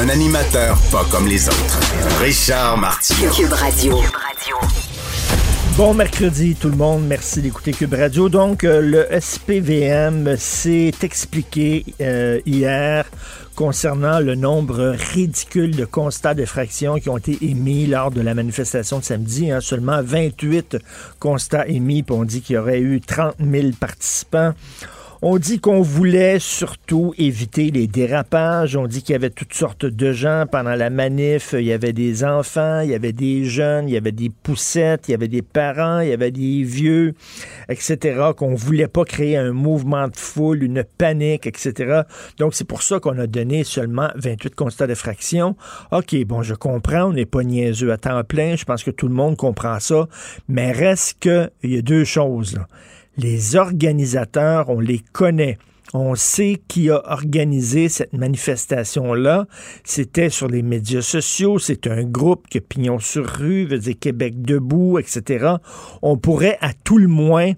Un animateur pas comme les autres. Richard Martineau. Cube Radio. Bon mercredi tout le monde, merci d'écouter Cube Radio. Donc euh, le SPVM s'est expliqué euh, hier concernant le nombre ridicule de constats d'effraction qui ont été émis lors de la manifestation de samedi. Hein. Seulement 28 constats émis, puis on dit qu'il y aurait eu 30 000 participants. On dit qu'on voulait surtout éviter les dérapages. On dit qu'il y avait toutes sortes de gens pendant la manif. Il y avait des enfants, il y avait des jeunes, il y avait des poussettes, il y avait des parents, il y avait des vieux, etc. Qu'on voulait pas créer un mouvement de foule, une panique, etc. Donc c'est pour ça qu'on a donné seulement 28 constats d'effraction. OK, bon, je comprends, on n'est pas niaiseux à temps plein. Je pense que tout le monde comprend ça. Mais reste que, il y a deux choses, là les organisateurs, on les connaît. On sait qui a organisé cette manifestation-là. C'était sur les médias sociaux. C'est un groupe que Pignon sur rue, veut dire Québec debout, etc. On pourrait à tout le moins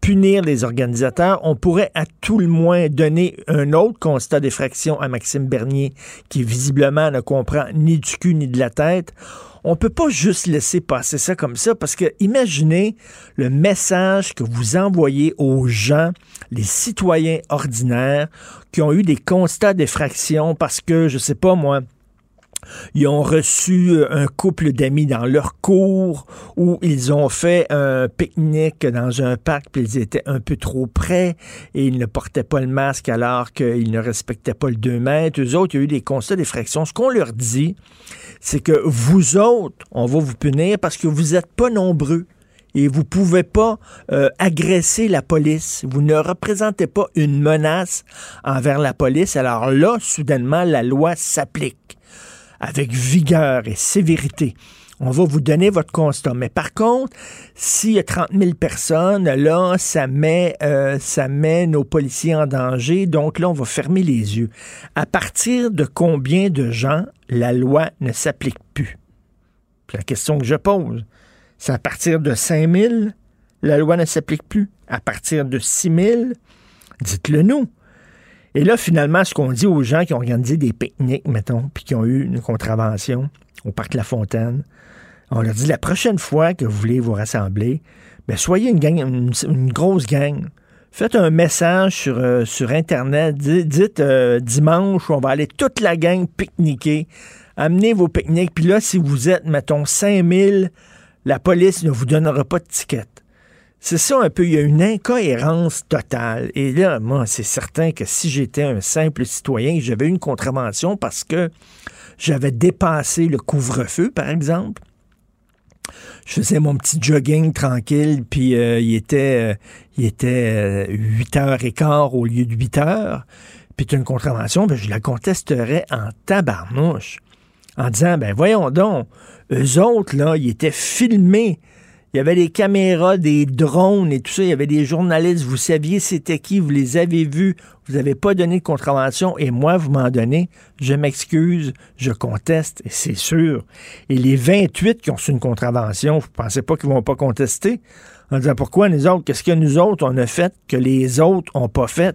punir les organisateurs. On pourrait à tout le moins donner un autre constat d'effraction à Maxime Bernier, qui visiblement ne comprend ni du cul ni de la tête on peut pas juste laisser passer ça comme ça parce que imaginez le message que vous envoyez aux gens, les citoyens ordinaires qui ont eu des constats d'effraction parce que, je sais pas moi, ils ont reçu euh, un couple d'amis dans leur cours ou ils ont fait un pique-nique dans un parc puis ils étaient un peu trop près et ils ne portaient pas le masque alors qu'ils ne respectaient pas le 2 mètres. Eux autres, il y a eu des constats d'effraction. Ce qu'on leur dit, c'est que vous autres, on va vous punir parce que vous n'êtes pas nombreux et vous pouvez pas euh, agresser la police. Vous ne représentez pas une menace envers la police. Alors là, soudainement, la loi s'applique avec vigueur et sévérité. On va vous donner votre constat. Mais par contre, s'il y a 30 000 personnes, là, ça met, euh, ça met nos policiers en danger. Donc là, on va fermer les yeux. À partir de combien de gens la loi ne s'applique plus? la question que je pose, c'est à partir de 5 000, la loi ne s'applique plus. À partir de 6 000, dites-le nous. Et là, finalement, ce qu'on dit aux gens qui ont organisé des pique-niques, mettons, puis qui ont eu une contravention au parc La Fontaine, on leur dit la prochaine fois que vous voulez vous rassembler, ben soyez une, grosse gang. Faites un message sur, euh, Internet. Dites, euh, dimanche, on va aller toute la gang pique-niquer. Amenez vos pique-niques. Puis là, si vous êtes, mettons, 5000, la police ne vous donnera pas de ticket. C'est ça un peu, il y a une incohérence totale. Et là, moi, c'est certain que si j'étais un simple citoyen, j'avais une contravention parce que j'avais dépassé le couvre-feu, par exemple, je faisais mon petit jogging tranquille, puis euh, il était, euh, il était 8h15 euh, au lieu de 8 heures. Puis tu une contravention, ben, je la contesterais en tabarnouche. En disant, ben voyons donc, eux autres, là, ils étaient filmés il y avait des caméras, des drones et tout ça. Il y avait des journalistes. Vous saviez c'était qui. Vous les avez vus. Vous n'avez pas donné de contravention. Et moi, vous m'en donnez. Je m'excuse. Je conteste. Et c'est sûr. Et les 28 qui ont reçu une contravention, vous pensez pas qu'ils vont pas contester? En disant pourquoi nous autres? Qu'est-ce que nous autres, on a fait que les autres ont pas fait?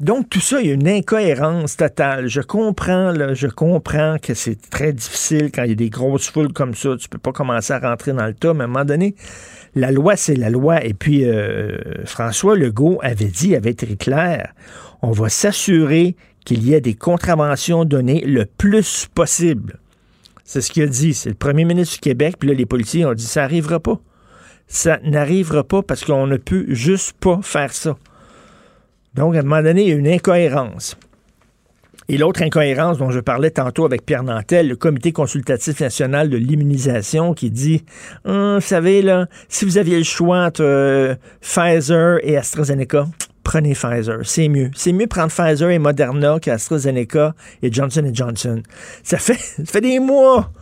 Donc, tout ça, il y a une incohérence totale. Je comprends, là, je comprends que c'est très difficile quand il y a des grosses foules comme ça. Tu peux pas commencer à rentrer dans le tas, mais à un moment donné, la loi, c'est la loi. Et puis, euh, François Legault avait dit, avait été clair, on va s'assurer qu'il y ait des contraventions données le plus possible. C'est ce qu'il a dit. C'est le premier ministre du Québec. Puis là, les policiers ont dit ça n'arrivera pas. Ça n'arrivera pas parce qu'on ne peut juste pas faire ça. Donc, à un moment donné, il y a une incohérence. Et l'autre incohérence dont je parlais tantôt avec Pierre Nantel, le Comité consultatif national de l'immunisation, qui dit Hum, Vous savez, là, si vous aviez le choix entre euh, Pfizer et AstraZeneca, prenez Pfizer. C'est mieux. C'est mieux prendre Pfizer et Moderna qu'AstraZeneca et Johnson Johnson. Ça fait, ça fait des mois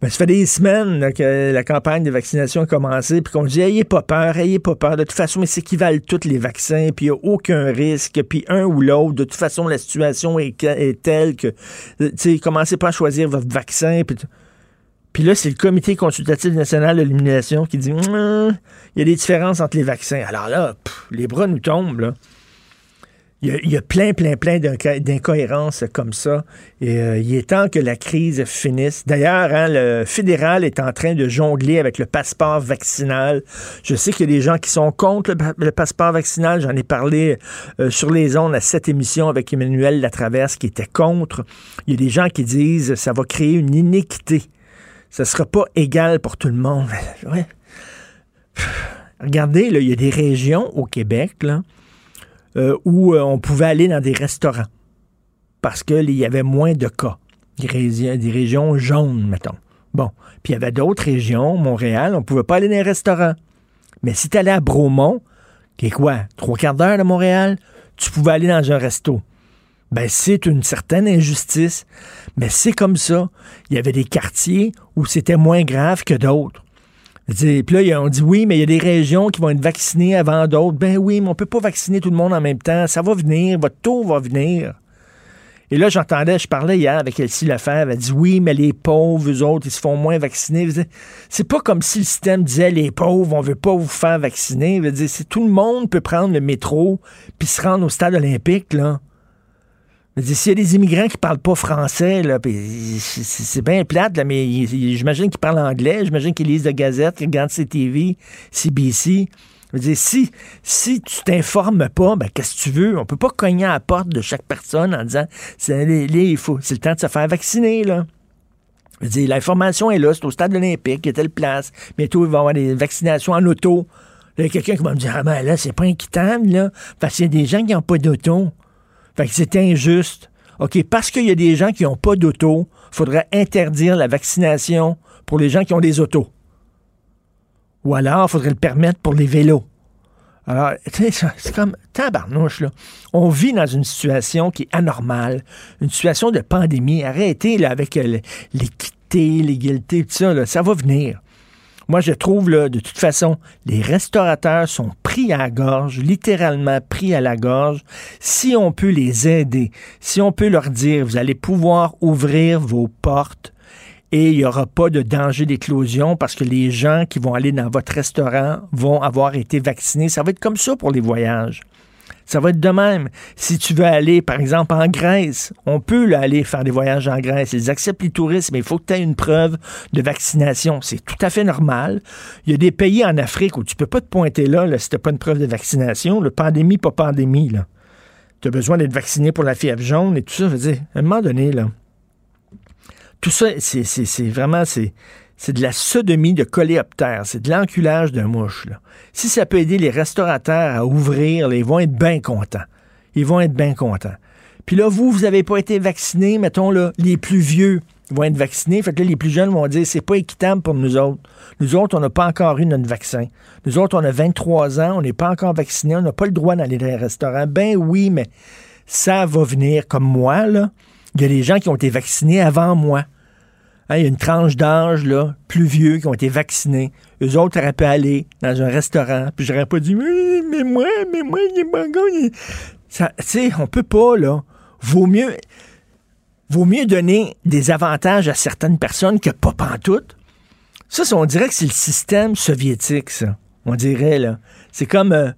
ben, ça fait des semaines que la campagne de vaccination a commencé, puis qu'on dit ayez pas peur, ayez pas peur. De toute façon, mais s'équivalent tous les vaccins, puis il n'y a aucun risque, puis un ou l'autre. De toute façon, la situation est, telle que, tu sais, commencez pas à choisir votre vaccin. Puis, puis là, c'est le Comité consultatif national de l'immunisation qui dit il y a des différences entre les vaccins. Alors là, les bras nous tombent, là. Il y, a, plein, plein, plein d'incohérences comme ça. Et euh, il est temps que la crise finisse. D'ailleurs, hein, le fédéral est en train de jongler avec le passeport vaccinal. Je sais qu'il y a des gens qui sont contre le, passeport vaccinal. J'en ai parlé euh, sur les ondes à cette émission avec Emmanuel Latraverse qui était contre. Il y a des gens qui disent ça va créer une iniquité. Ça sera pas égal pour tout le monde. Regardez, là, il y a des régions au Québec, là, euh, où euh, on pouvait aller dans des restaurants parce qu'il y avait moins de cas. Des, ré des régions jaunes, mettons. Bon. Puis il y avait d'autres régions, Montréal, on ne pouvait pas aller dans les restaurants. Mais si tu allais à Bromont, qui est quoi, trois quarts d'heure de Montréal, tu pouvais aller dans un resto. Ben, c'est une certaine injustice, mais c'est comme ça. Il y avait des quartiers où c'était moins grave que d'autres. Puis là, on dit oui, mais il y a des régions qui vont être vaccinées avant d'autres. Ben oui, mais on peut pas vacciner tout le monde en même temps. Ça va venir, votre taux va venir. Et là, j'entendais, je parlais hier avec Elsie Lefebvre, elle dit oui, mais les pauvres, eux autres, ils se font moins vacciner. C'est pas comme si le système disait les pauvres, on veut pas vous faire vacciner. C'est tout le monde peut prendre le métro puis se rendre au stade olympique, là. S'il y a des immigrants qui parlent pas français, c'est bien plate, là, mais j'imagine qu'ils parlent anglais, j'imagine qu'ils lisent la gazette, qu'ils regardent CTV, CBC. Je dire, si, si tu t'informes pas, ben, qu'est-ce que tu veux? On peut pas cogner à la porte de chaque personne en disant, c'est le temps de se faire vacciner, là. Je dire, l'information est là, c'est au stade olympique, il y a telle place. Bientôt, il va y avoir des vaccinations en auto. Il y a quelqu'un qui va me dire, ah ben là, c'est pas inquiétant, là, parce qu'il y a des gens qui n'ont pas d'auto. Fait c'est injuste. OK, parce qu'il y a des gens qui n'ont pas d'auto, il faudrait interdire la vaccination pour les gens qui ont des autos. Ou alors, il faudrait le permettre pour les vélos. Alors, c'est comme tabarnouche, là. On vit dans une situation qui est anormale, une situation de pandémie. Arrêtez, là, avec euh, l'équité, l'égalité, tout ça, là. Ça va venir. Moi, je trouve, de toute façon, les restaurateurs sont pris à la gorge, littéralement pris à la gorge. Si on peut les aider, si on peut leur dire, vous allez pouvoir ouvrir vos portes, et il n'y aura pas de danger d'éclosion parce que les gens qui vont aller dans votre restaurant vont avoir été vaccinés. Ça va être comme ça pour les voyages. Ça va être de même. Si tu veux aller, par exemple, en Grèce, on peut aller faire des voyages en Grèce. Ils acceptent les touristes, mais il faut que tu aies une preuve de vaccination. C'est tout à fait normal. Il y a des pays en Afrique où tu peux pas te pointer là, là si tu pas une preuve de vaccination. Le pandémie, pas pandémie. Là. Tu as besoin d'être vacciné pour la fièvre jaune et tout ça. Je veux à un moment donné, là, tout ça, c'est vraiment... c'est c'est de la sodomie de coléoptère, c'est de l'enculage d'un mouche. Là. Si ça peut aider les restaurateurs à ouvrir, ils vont être bien contents. Ils vont être bien contents. Puis là, vous, vous n'avez pas été vacciné, mettons, là, les plus vieux vont être vaccinés. Fait que là, les plus jeunes vont dire c'est pas équitable pour nous autres. Nous autres, on n'a pas encore eu notre vaccin. Nous autres, on a 23 ans, on n'est pas encore vaccinés, on n'a pas le droit d'aller dans les restaurants. Ben oui, mais ça va venir comme moi. Il y a des gens qui ont été vaccinés avant moi. Hein, il y a une tranche d'âge là, plus vieux qui ont été vaccinés. Eux autres auraient pu aller dans un restaurant, puis j'aurais pas dit mais moi, mais moi, il est bon, Ça, tu sais, on peut pas là. Vaut mieux, vaut mieux donner des avantages à certaines personnes que pas pantoute. Ça, on dirait que c'est le système soviétique, ça. On dirait là. C'est comme euh,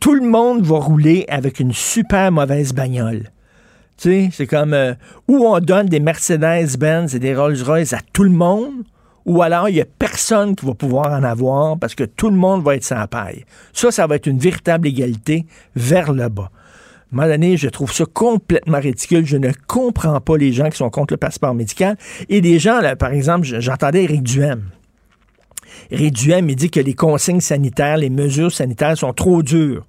tout le monde va rouler avec une super mauvaise bagnole. C'est comme euh, où on donne des Mercedes-Benz et des Rolls-Royce à tout le monde, ou alors il n'y a personne qui va pouvoir en avoir parce que tout le monde va être sans paille. Ça, ça va être une véritable égalité vers le bas. un moment donné, je trouve ça complètement ridicule. Je ne comprends pas les gens qui sont contre le passeport médical. Et des gens, par exemple, j'entendais Éric Duhem. Éric Duhem, il dit que les consignes sanitaires, les mesures sanitaires sont trop dures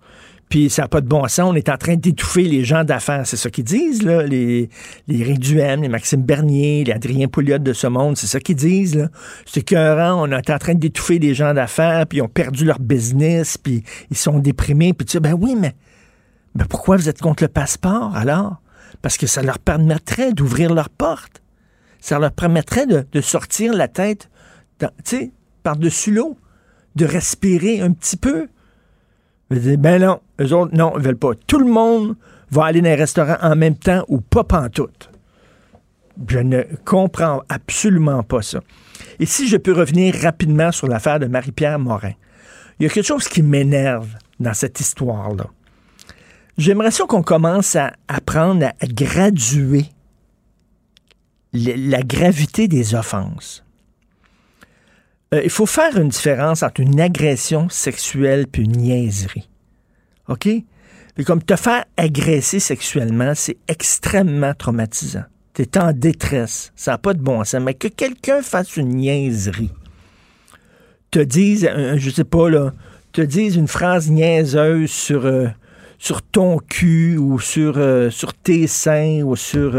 puis ça n'a pas de bon sens. On est en train d'étouffer les gens d'affaires. C'est ça qu'ils disent, là, les, les les Maxime Bernier, les Adrien Pouliot de ce monde. C'est ça qu'ils disent, là. C'est écœurant. On est en train d'étouffer les gens d'affaires, puis ils ont perdu leur business, puis ils sont déprimés. Puis tu sais, ben oui, mais ben pourquoi vous êtes contre le passeport, alors? Parce que ça leur permettrait d'ouvrir leurs portes. Ça leur permettrait de, de sortir la tête, tu sais, par-dessus l'eau, de respirer un petit peu ben non, eux autres, non, ils veulent pas. Tout le monde va aller dans un restaurant en même temps ou pas pantoute. Je ne comprends absolument pas ça. Et si je peux revenir rapidement sur l'affaire de Marie-Pierre Morin, il y a quelque chose qui m'énerve dans cette histoire-là. J'aimerais ça qu'on commence à apprendre à graduer la gravité des offenses. Euh, il faut faire une différence entre une agression sexuelle et une niaiserie. OK? Et comme te faire agresser sexuellement, c'est extrêmement traumatisant. Tu es en détresse. Ça n'a pas de bon sens. Mais que quelqu'un fasse une niaiserie, te dise, euh, je sais pas, là, te dise une phrase niaiseuse sur, euh, sur ton cul ou sur, sur tes seins ou sur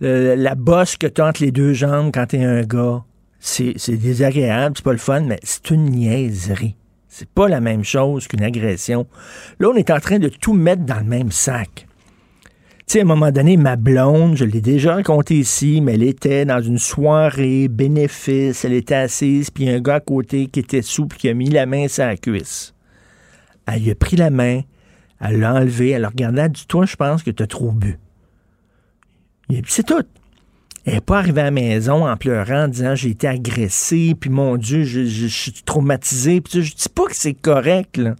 la bosse que tu entre les deux jambes quand tu es un gars c'est désagréable, c'est pas le fun, mais c'est une niaiserie. C'est pas la même chose qu'une agression. Là, on est en train de tout mettre dans le même sac. Tu sais, à un moment donné, ma blonde, je l'ai déjà raconté ici, mais elle était dans une soirée bénéfice, elle était assise, puis un gars à côté qui était souple, qui a mis la main sur la cuisse. Elle lui a pris la main, elle l'a enlevé, elle a regardé, elle a dit, toi, je pense que tu as trop bu. C'est tout. Elle n'est pas arrivée à la maison en pleurant, en disant j'ai été agressée, puis mon Dieu, je, suis traumatisée. Puis je dis pas que c'est correct, là.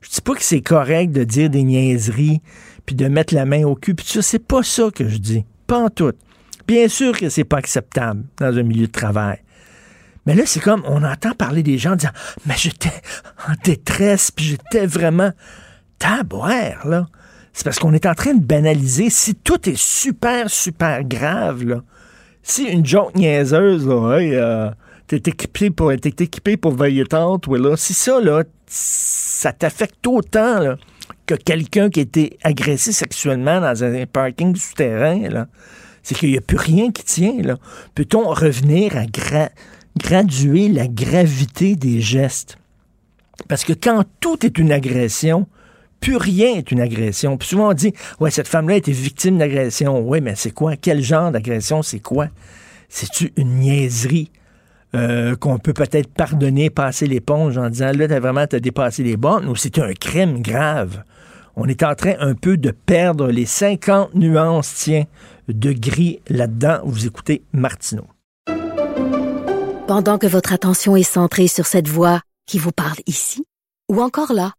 Je dis pas que c'est correct de dire des niaiseries, puis de mettre la main au cul. Puis ça, c'est pas ça que je dis. Pas en tout. Bien sûr que c'est pas acceptable dans un milieu de travail. Mais là, c'est comme, on entend parler des gens disant, mais j'étais en détresse, puis j'étais vraiment tabouère, là. C'est parce qu'on est en train de banaliser. Si tout est super, super grave, si une joke niaiseuse, là, hey, euh, équipé pour pour veiller tante, là, si ça, là, ça t'affecte autant, que quelqu'un qui a été agressé sexuellement dans un parking souterrain, c'est qu'il n'y a plus rien qui tient. Peut-on revenir à graduer la gravité des gestes? Parce que quand tout est une agression, plus rien est une agression. Puis souvent on dit, ouais, cette femme-là été victime d'agression. Oui, mais c'est quoi? Quel genre d'agression? C'est quoi? C'est-tu une niaiserie euh, qu'on peut peut-être pardonner, passer l'éponge en disant, là, t'as vraiment dépassé les bornes ou c'est un crime grave? On est en train un peu de perdre les 50 nuances, tiens, de gris là-dedans. Vous écoutez Martineau. Pendant que votre attention est centrée sur cette voix qui vous parle ici ou encore là,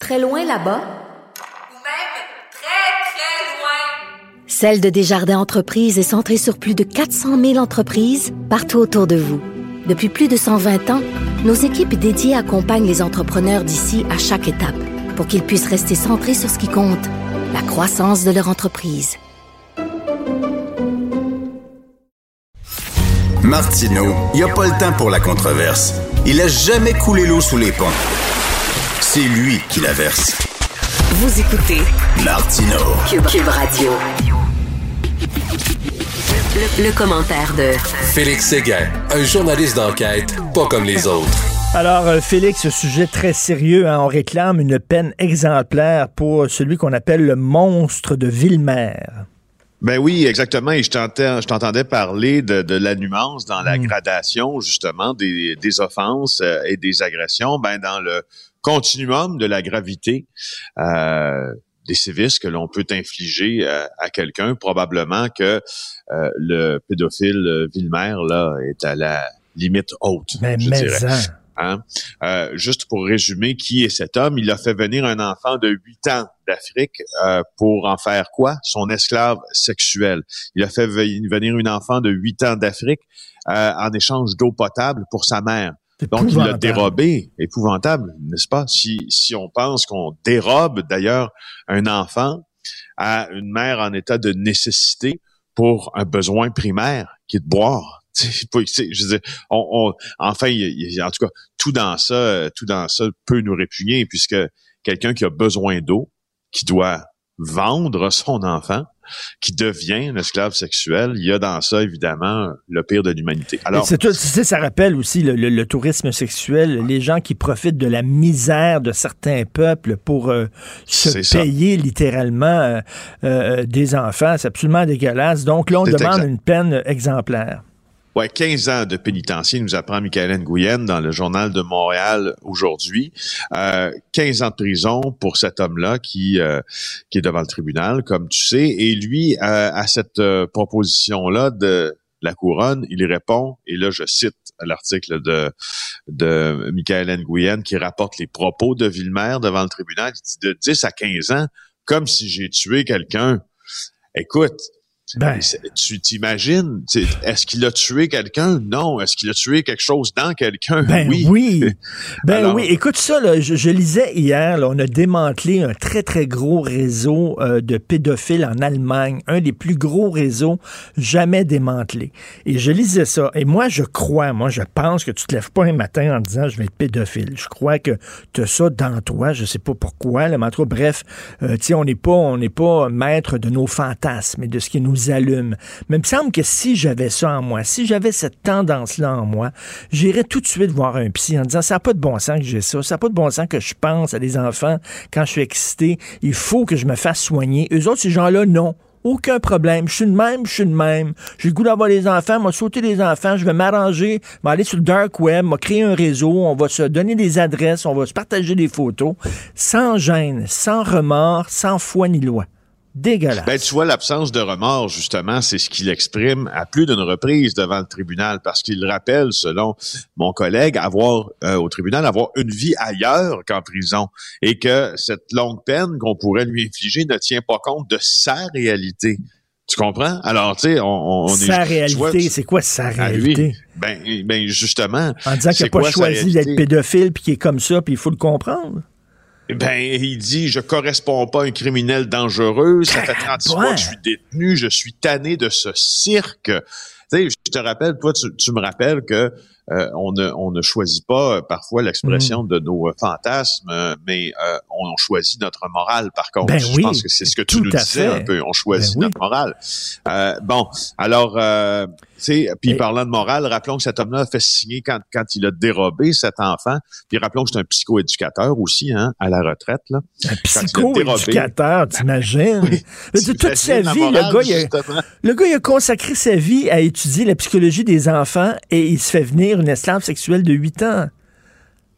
Très loin là-bas? Ou même très, très loin? Celle de Desjardins Entreprises est centrée sur plus de 400 000 entreprises partout autour de vous. Depuis plus de 120 ans, nos équipes dédiées accompagnent les entrepreneurs d'ici à chaque étape pour qu'ils puissent rester centrés sur ce qui compte, la croissance de leur entreprise. Martino, il n'y a pas le temps pour la controverse. Il a jamais coulé l'eau sous les ponts. C'est lui qui la verse. Vous écoutez Martino Cube, Radio. Le, commentaire de Félix Séguin, un journaliste d'enquête pas comme les autres. Alors, euh, Félix, ce sujet très sérieux, hein, on réclame une peine exemplaire pour celui qu'on appelle le monstre de Villemer. Ben oui, exactement. Et je t'entendais parler de, de, la nuance dans la hmm. gradation, justement, des, des offenses euh, et des agressions. Ben, dans le continuum de la gravité euh, des sévices que l'on peut infliger euh, à quelqu'un, probablement que euh, le pédophile Villemer là est à la limite haute. Mais, je dirais. Hein? Euh, juste pour résumer, qui est cet homme? Il a fait venir un enfant de 8 ans d'Afrique euh, pour en faire quoi? Son esclave sexuel. Il a fait venir une enfant de 8 ans d'Afrique euh, en échange d'eau potable pour sa mère Donc, il l'a dérobé. Épouvantable, n'est-ce pas? Si, si on pense qu'on dérobe d'ailleurs un enfant à une mère en état de nécessité pour un besoin primaire qui est de boire. Je veux dire, on, on- enfin, il il en tout cas, tout dans ça, tout dans ça peut nous répugner puisque quelqu'un qui a besoin d'eau, qui doit vendre son enfant, qui devient un esclave sexuel, il y a dans ça évidemment le pire de l'humanité. Alors, C'est tout- tu sais, ça rappelle aussi le, le- le tourisme sexuel, les gens qui profitent de la misère de certains peuples pour euh, se ça. payer littéralement euh, euh, des enfants. C'est absolument dégueulasse. Donc là, on demande une peine exemplaire. Ouais, 15 ans de pénitencier, nous apprend Michael Nguyen dans le journal de Montréal aujourd'hui. Euh, 15 ans de prison pour cet homme-là qui euh, qui est devant le tribunal, comme tu sais. Et lui, euh, à cette euh, proposition-là de la couronne, il répond, et là je cite l'article de de Michael Nguyen qui rapporte les propos de Villemer devant le tribunal, il dit de 10 à 15 ans, comme si j'ai tué quelqu'un. Écoute, Ben, Tu t'imagines, est-ce qu'il a tué quelqu'un? Non. Est-ce qu'il a tué quelque chose dans quelqu'un? Ben oui. oui. Ben Alors- oui. Écoute ça, là, je, je lisais hier, là, on a démantelé un très, très gros réseau euh, de pédophiles en Allemagne, un des plus gros réseaux jamais démantelés. Et je lisais ça. Et moi, je crois, moi, je pense que tu te lèves pas un matin en disant je vais être pédophile. Je crois que tu as ça dans toi. Je sais pas pourquoi. Là, mais en tout cas, bref, euh, tu sais, on n'est pas, on n'est pas maître de nos fantasmes et de ce qui nous allume. Mais il me semble que si j'avais ça en moi, si j'avais cette tendance-là en moi, j'irais tout de suite voir un psy en disant ça n'a pas de bon sens que j'ai ça, ça n'a pas de bon sens que je pense à des enfants quand je suis excité, il faut que je me fasse soigner. Eux autres, ces gens-là, non. Aucun problème. Je suis de même, je suis de même. J'ai le goût d'avoir les enfants, m'a sauter les enfants, je vais m'arranger, m'a aller sur le dark web, m'a créer un réseau, on va se donner des adresses, on va se partager des photos, sans gêne, sans remords, sans foi ni loi. Dégueulasse. Ben, tu vois, l'absence de remords, justement, c'est ce qu'il exprime à plus d'une reprise devant le tribunal, parce qu'il rappelle, selon mon collègue, avoir euh, au tribunal, avoir une vie ailleurs qu'en prison, et que cette longue peine qu'on pourrait lui infliger ne tient pas compte de sa réalité. Tu comprends? Alors, tu sais, on, on sa est... vois, réalité, c'est quoi sa réalité? Ben, ben, justement. En disant qu'il n'a pas sa choisi d'être pédophile puis qu'il est comme ça, puis il faut le comprendre. Ben, il dit, je corresponds pas à un criminel dangereux. Ça fait 36 mois ouais. que je suis détenu. Je suis tanné de ce cirque. Je te rappelle, toi, tu, tu me rappelles que euh, on, ne, on ne choisit pas euh, parfois l'expression de nos euh, fantasmes, mais euh, on choisit notre morale, par contre. Ben je oui, pense que c'est ce que tu nous disais fait. un peu. On choisit Ben oui. notre morale. Euh, bon, alors, euh, tu sais, puis parlant de morale, rappelons que cet homme-là a fait signer quand, quand il a dérobé cet enfant. Puis rappelons que c'est un psychoéducateur aussi, hein, à la retraite, là. Un psycho-éducateur, t'imagines? De toute sa vie, le morale, gars, il a, le gars, il a consacré sa vie à étudier la psychologie des enfants et il se fait venir une esclave sexuelle de 8 ans.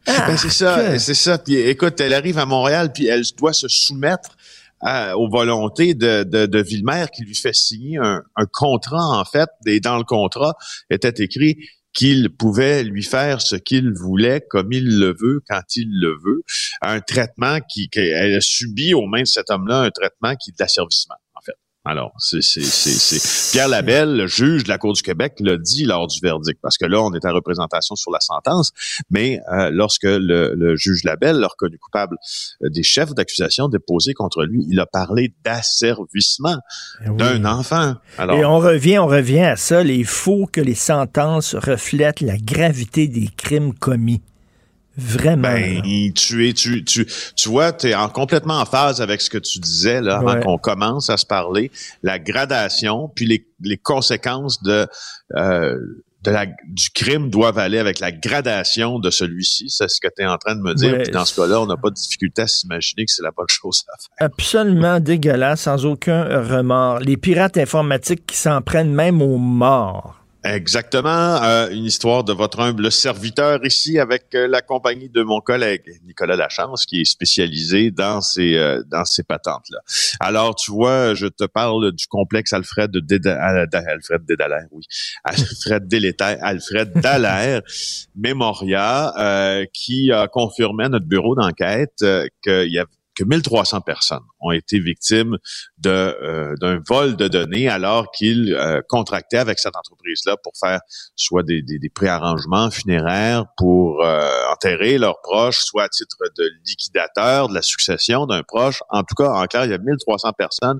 Ah, Ben, c'est ça, que- c'est ça. Puis écoute, elle arrive à Montréal, puis elle doit se soumettre à- aux volontés de, de, de Villemer qui lui fait signer un, un contrat, en fait. Et dans le contrat était écrit qu'il pouvait lui faire ce qu'il voulait, comme il le veut, quand il le veut. Un traitement qui, qu'elle a subi aux mains de cet homme-là, un traitement qui est de l'asservissement. Alors, c'est, c'est, c'est, c'est- Pierre Labelle, le juge de la Cour du Québec, l'a dit lors du verdict, parce que là, on est en représentation sur la sentence, mais euh, lorsque le, le juge Labelle l'a reconnu coupable euh, des chefs d'accusation déposés contre lui, il a parlé d'asservissement Eh oui. d'un enfant. Alors, Et on revient, on revient à ça. Il faut que les sentences reflètent la gravité des crimes commis. Vraiment. Ben, tu es, tu, tu, tu vois, tu es en, complètement en phase avec ce que tu disais là avant Ouais. qu'on commence à se parler, la gradation, puis les, les conséquences de, euh, de la, du crime doivent aller avec la gradation de celui-ci. C'est ce que tu es en train de me dire. Ouais. Puis dans ce cas-là, on n'a pas de difficulté à s'imaginer que c'est la bonne chose à faire. Absolument dégueulasse, sans aucun remords. Les pirates informatiques qui s'en prennent même aux morts. Exactement. Euh, une histoire de votre humble serviteur ici avec euh, la compagnie de mon collègue Nicolas Lachance qui est spécialisé dans ces euh, dans ces patentes là. Alors tu vois, je te parle du complexe Alfred Déda- Alfred Dédallaire, oui. Alfred Délétère, Alfred Dallaire Memoria euh, qui a confirmé à notre bureau d'enquête euh, qu'il y avait que 1300 personnes ont été victimes euh, d'un vol de données alors qu'ils euh, contractaient avec cette entreprise-là pour faire soit des, des, des préarrangements funéraires pour euh, enterrer leurs proches, soit à titre de liquidateur de la succession d'un proche. En tout cas, en clair, il y a 1300 personnes,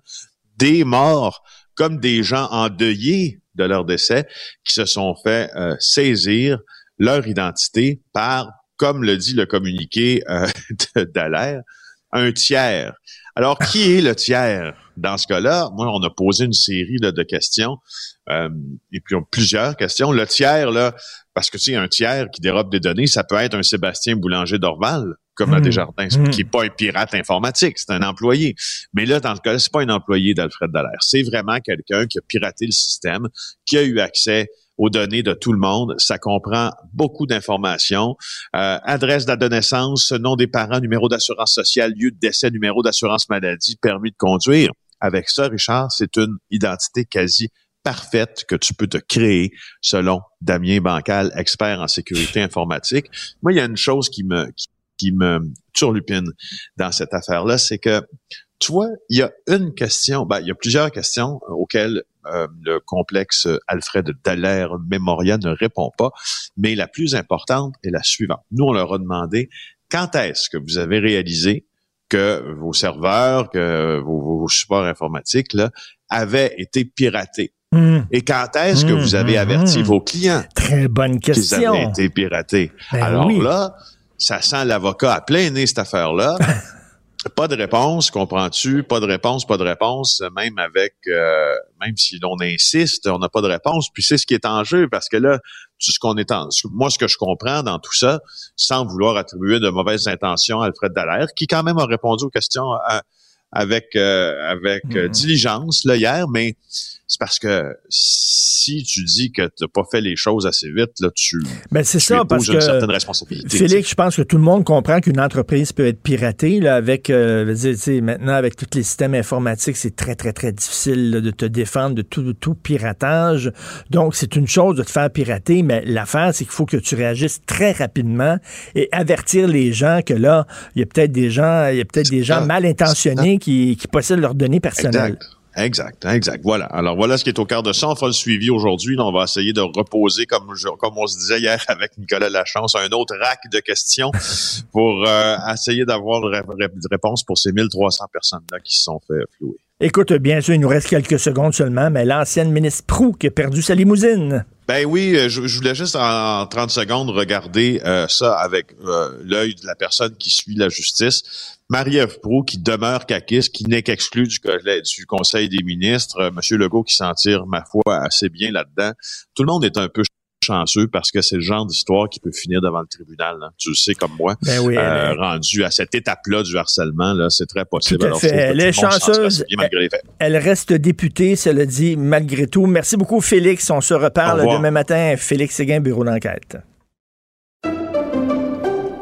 des morts comme des gens endeuillés de leur décès qui se sont fait saisir leur identité par, comme le dit le communiqué euh, d'Alaire, un tiers. Alors, qui est le tiers dans ce cas-là? Moi, on a posé une série là, de questions, euh, et puis plusieurs questions. Le tiers, là, parce que tu sais, un tiers qui dérobe des données, ça peut être un Sébastien Boulanger d'Orval, comme à mmh. Desjardins, mmh. qui n'est pas un pirate informatique, c'est un employé. Mais là, dans ce cas-là, c'est pas un employé d'Alfred Dallaire. C'est vraiment quelqu'un qui a piraté le système, qui a eu accès aux données de tout le monde. Ça comprend beaucoup d'informations. Euh, adresse de naissance, nom des parents, numéro d'assurance sociale, lieu de décès, numéro d'assurance maladie, permis de conduire. Avec ça, Richard, c'est une identité quasi parfaite que tu peux te créer selon Damien Bancal, expert en sécurité informatique. Moi, il y a une chose qui me qui, qui me turlupine dans cette affaire-là, c'est que tu vois, il y a une question, ben, il y a plusieurs questions auxquelles euh, le complexe Alfred Dallaire Memoria ne répond pas, mais la plus importante est la suivante. Nous, on leur a demandé quand est-ce que vous avez réalisé que vos serveurs, que vos, supports informatiques là, avaient été piratés? Hmm. Et quand est-ce que vous avez hmm. averti hmm. vos clients Très bonne question. qu'ils avaient été piratés? Ben Alors là, ça sent l'avocat à plein nez, cette affaire-là. Pas de réponse, comprends-tu? Pas de réponse, pas de réponse, même avec, euh, même si l'on insiste, on n'a pas de réponse. Puis c'est ce qui est en jeu, parce que là, ce qu'on est en, moi, ce que je comprends dans tout ça, sans vouloir attribuer de mauvaises intentions à Alfred Dallaire, qui quand même a répondu aux questions euh, avec euh, avec mm-hmm. diligence là hier, mais c'est parce que si tu dis que tu n'as pas fait les choses assez vite, là, tu, ben c'est ça, parce que, une certaine responsabilité. Félix, je pense que tout le monde comprend qu'une entreprise peut être piratée. Là, avec, euh, maintenant, avec tous les systèmes informatiques, c'est très, très, très difficile de te défendre de tout, tout piratage. Donc, c'est une chose de te faire pirater, mais l'affaire, c'est qu'il faut que tu réagisses très rapidement et avertir les gens que là, il y a peut-être des gens, il y a peut-être des gens mal intentionnés qui, qui possèdent leurs données personnelles. Exact, exact. Voilà. Alors voilà ce qui est au cœur de ça. On fera le suivi aujourd'hui. On va essayer de reposer, comme comme on se disait hier avec Nicolas Lachance, un autre rack de questions pour euh, essayer d'avoir des réponses pour ces 1300 personnes-là qui se sont fait flouer. Écoute, bien sûr, il nous reste quelques secondes seulement, mais l'ancienne ministre Prou qui a perdu sa limousine. Ben oui, euh, je, voulais juste en 30 secondes regarder euh, ça avec l'œil de la personne qui suit la justice. Marie-Ève Pro, qui demeure caquiste, qui n'est qu'exclu du, du, Conseil des ministres, euh, M. Legault qui s'en tire, ma foi, assez bien là-dedans. Tout le monde est un peu chanceux parce que c'est le genre d'histoire qui peut finir devant le tribunal. Hein. Tu le sais comme moi. Ben oui, euh, rendu à cette étape-là du harcèlement, là, c'est très possible. Tout elle est chanceuse. Elle, reste députée, cela dit, malgré tout. Merci beaucoup, Félix. On se reparle demain matin. Félix Séguin, bureau d'enquête.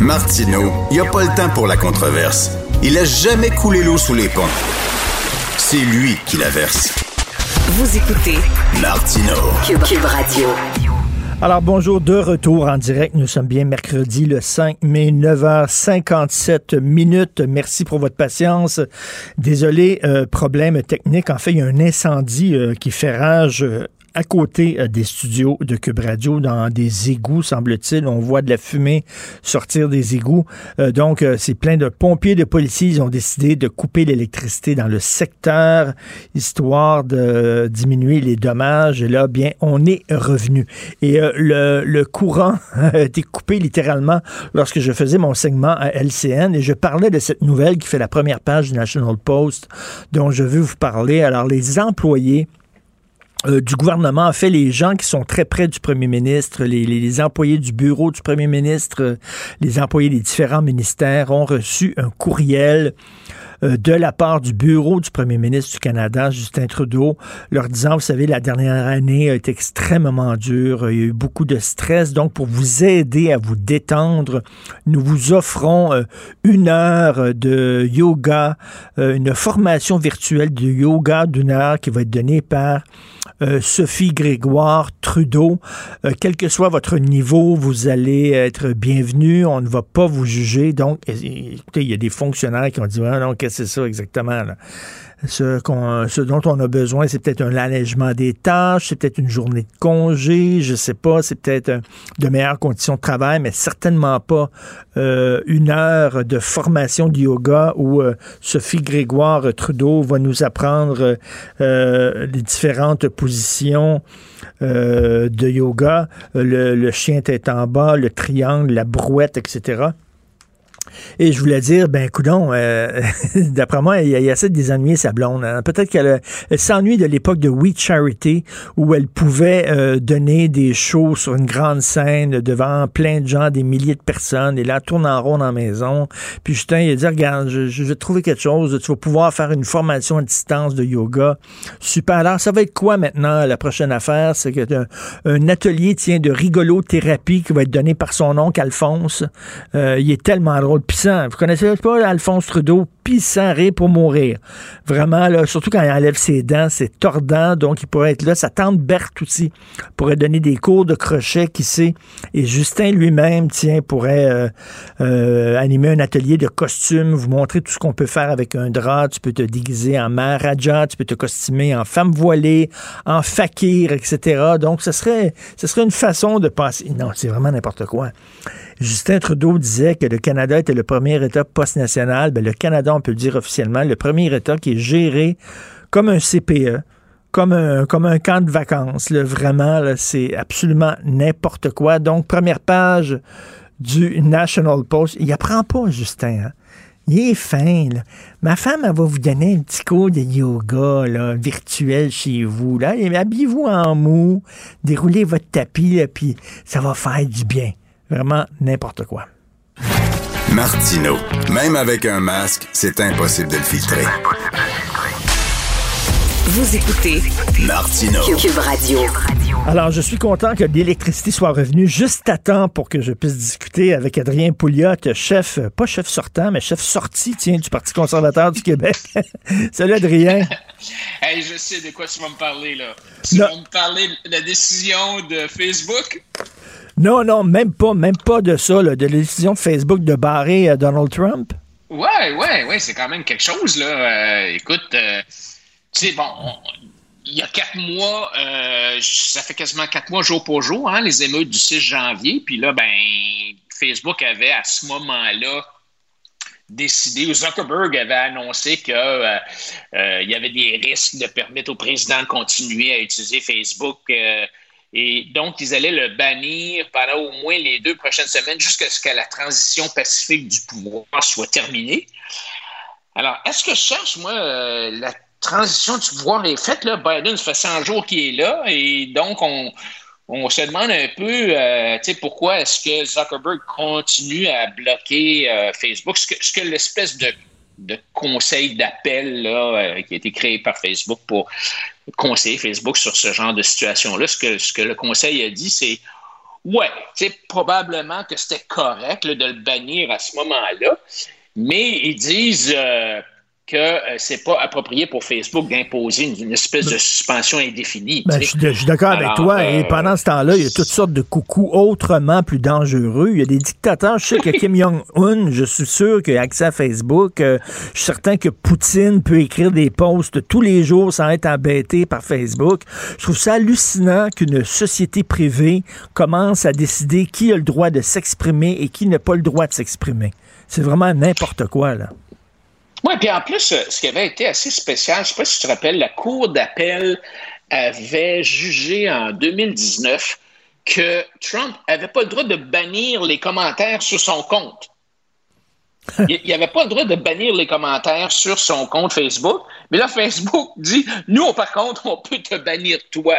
Martino, il n'y a pas le temps pour la controverse. Il a jamais coulé l'eau sous les ponts. C'est lui qui la verse. Vous écoutez Martino Cube, Radio. Alors bonjour, de retour en direct. Nous sommes bien mercredi le 5 mai, 9h57 minutes. Merci pour votre patience. Désolé, euh, problème technique. En fait, il y a un incendie euh, qui fait rage euh, à côté euh, des studios de Cube Radio, dans des égouts, semble-t-il. On voit de la fumée sortir des égouts. Euh, donc, euh, c'est plein de pompiers, de policiers. Ils ont décidé de couper l'électricité dans le secteur, histoire de diminuer les dommages. Et là, bien, on est revenu. Et le, le, courant a été coupé littéralement lorsque je faisais mon segment à LCN et je parlais de cette nouvelle qui fait la première page du National Post dont je veux vous parler. Alors, les employés euh, du gouvernement. En fait, les gens qui sont très près du premier ministre, les, employés du bureau du premier ministre, euh, les employés des différents ministères ont reçu un courriel de la part du bureau du premier ministre du Canada, Justin Trudeau, leur disant, vous savez, la dernière année a été extrêmement dure, il y a eu beaucoup de stress, donc pour vous aider à vous détendre, nous vous offrons une heure de yoga, une formation virtuelle de yoga d'une heure qui va être donnée par euh, Sophie Grégoire Trudeau. Euh, quel que soit votre niveau, vous allez être bienvenu. On ne va pas vous juger. Donc, écoutez, il y a des fonctionnaires qui ont dit, ah non, c'est ça exactement? Ce, dont on a besoin, c'est peut-être un allègement des tâches, c'est peut-être une journée de congé, je sais pas, c'est peut-être de meilleures conditions de travail, mais certainement pas euh, une heure de formation de yoga où euh, Sophie Grégoire Trudeau va nous apprendre euh, les différentes positions de yoga, le chien tête en bas, le triangle, la brouette, etc. Et je voulais dire, ben coudon, euh, d'après moi, il, y a assez de désennuyer sa blonde. Hein. Peut-être qu'elle s'ennuie de l'époque de We Charity, où elle pouvait euh, donner des shows sur une grande scène devant plein de gens, des milliers de personnes, et là, tourne en rond dans la maison. Puis Justin, il a dit, regarde, je, vais trouver quelque chose, tu vas pouvoir faire une formation à distance de yoga. Super. Alors, ça va être quoi maintenant, la prochaine affaire? C'est que un, un, atelier, tient de rigolo-thérapie qui va être donné par son oncle Alphonse. Euh, il est tellement drôle vous connaissez pas Alphonse Trudeau? Pissant, rire pour mourir. Vraiment, là, surtout quand il enlève ses dents, c'est tordant, donc il pourrait être là. Sa tante Berthe aussi pourrait donner des cours de crochet, qui sait. Et Justin lui-même, tiens, pourrait euh, euh, animer un atelier de costumes, vous montrer tout ce qu'on peut faire avec un drap. Tu peux te déguiser en Maharaja, tu peux te costumer en femme voilée, en fakir, etc. Donc, ce serait, ce serait une façon de passer. Non, c'est vraiment n'importe quoi. Justin Trudeau disait que le Canada était le premier État post-national. Ben, le Canada, on peut le dire officiellement, le premier État qui est géré comme un CPE, comme un, camp de vacances. Vraiment, c'est absolument n'importe quoi. Donc, première page du National Post. Il apprend pas, Justin. Hein. Il est fin. Là. Ma femme, elle va vous donner un petit cours de yoga là, virtuel chez vous. Là. Habillez-vous en mou, déroulez votre tapis, puis ça va faire du bien. Vraiment n'importe quoi. Martino, même avec un masque, c'est impossible de le filtrer. Vous écoutez Martino. Cube Radio. Alors, je suis content que l'électricité soit revenue juste à temps pour que je puisse discuter avec Adrien Pouliot, chef, pas chef sortant, mais chef sorti, tiens, du Parti conservateur du Québec. Salut, Adrien. hey, je sais de quoi tu vas me parler, là. Tu vas me parler de la décision de Facebook? Non, non, même pas, même pas de ça, de la décision de Facebook de barrer euh, Donald Trump. Ouais, ouais, ouais, c'est quand même quelque chose. Euh, écoute, euh, tu sais, bon, il y a quatre mois, ça fait quasiment quatre mois jour pour jour, hein, les émeutes du 6 janvier. Puis là, ben, Facebook avait à ce moment-là décidé, Zuckerberg avait annoncé qu'il il y avait des risques de permettre au président de continuer à utiliser Facebook et donc, ils allaient le bannir pendant au moins les deux prochaines semaines jusqu'à ce que la transition pacifique du pouvoir soit terminée. Alors, est-ce que je cherche, moi, euh, la transition du pouvoir est faite? Biden, ça fait 100 jours qu'il est là. Et donc, on, se demande un peu, euh, sais, pourquoi est-ce que Zuckerberg continue à bloquer euh, Facebook? Ce que, ce que l'espèce de de conseil d'appel qui a été créé par Facebook pour conseiller Facebook sur ce genre de situation-là. Ce que, le conseil a dit, c'est ouais, c'est probablement que c'était correct de le bannir à ce moment-là, mais ils disent euh, que euh, c'est pas approprié pour Facebook d'imposer une, espèce de suspension indéfinie. Ben, je, suis d'accord avec toi. Et euh, pendant ce temps-là, il y a toutes sortes de coucous autrement plus dangereux. Il y a des dictateurs. Je sais que Kim Jong-un, je suis sûr qu'il a accès à Facebook. Euh, je suis certain que Poutine peut écrire des posts tous les jours sans être embêté par Facebook. Je trouve ça hallucinant qu'une société privée commence à décider qui a le droit de s'exprimer et qui n'a pas le droit de s'exprimer. C'est vraiment n'importe quoi, là. Oui, puis en plus, euh, ce qui avait été assez spécial, je ne sais pas si tu te rappelles, la Cour d'appel avait jugé en 2019 que Trump n'avait pas le droit de bannir les commentaires sur son compte. il n'avait pas le droit de bannir les commentaires sur son compte Facebook. Mais là, Facebook dit Nous, par contre, on peut te bannir toi.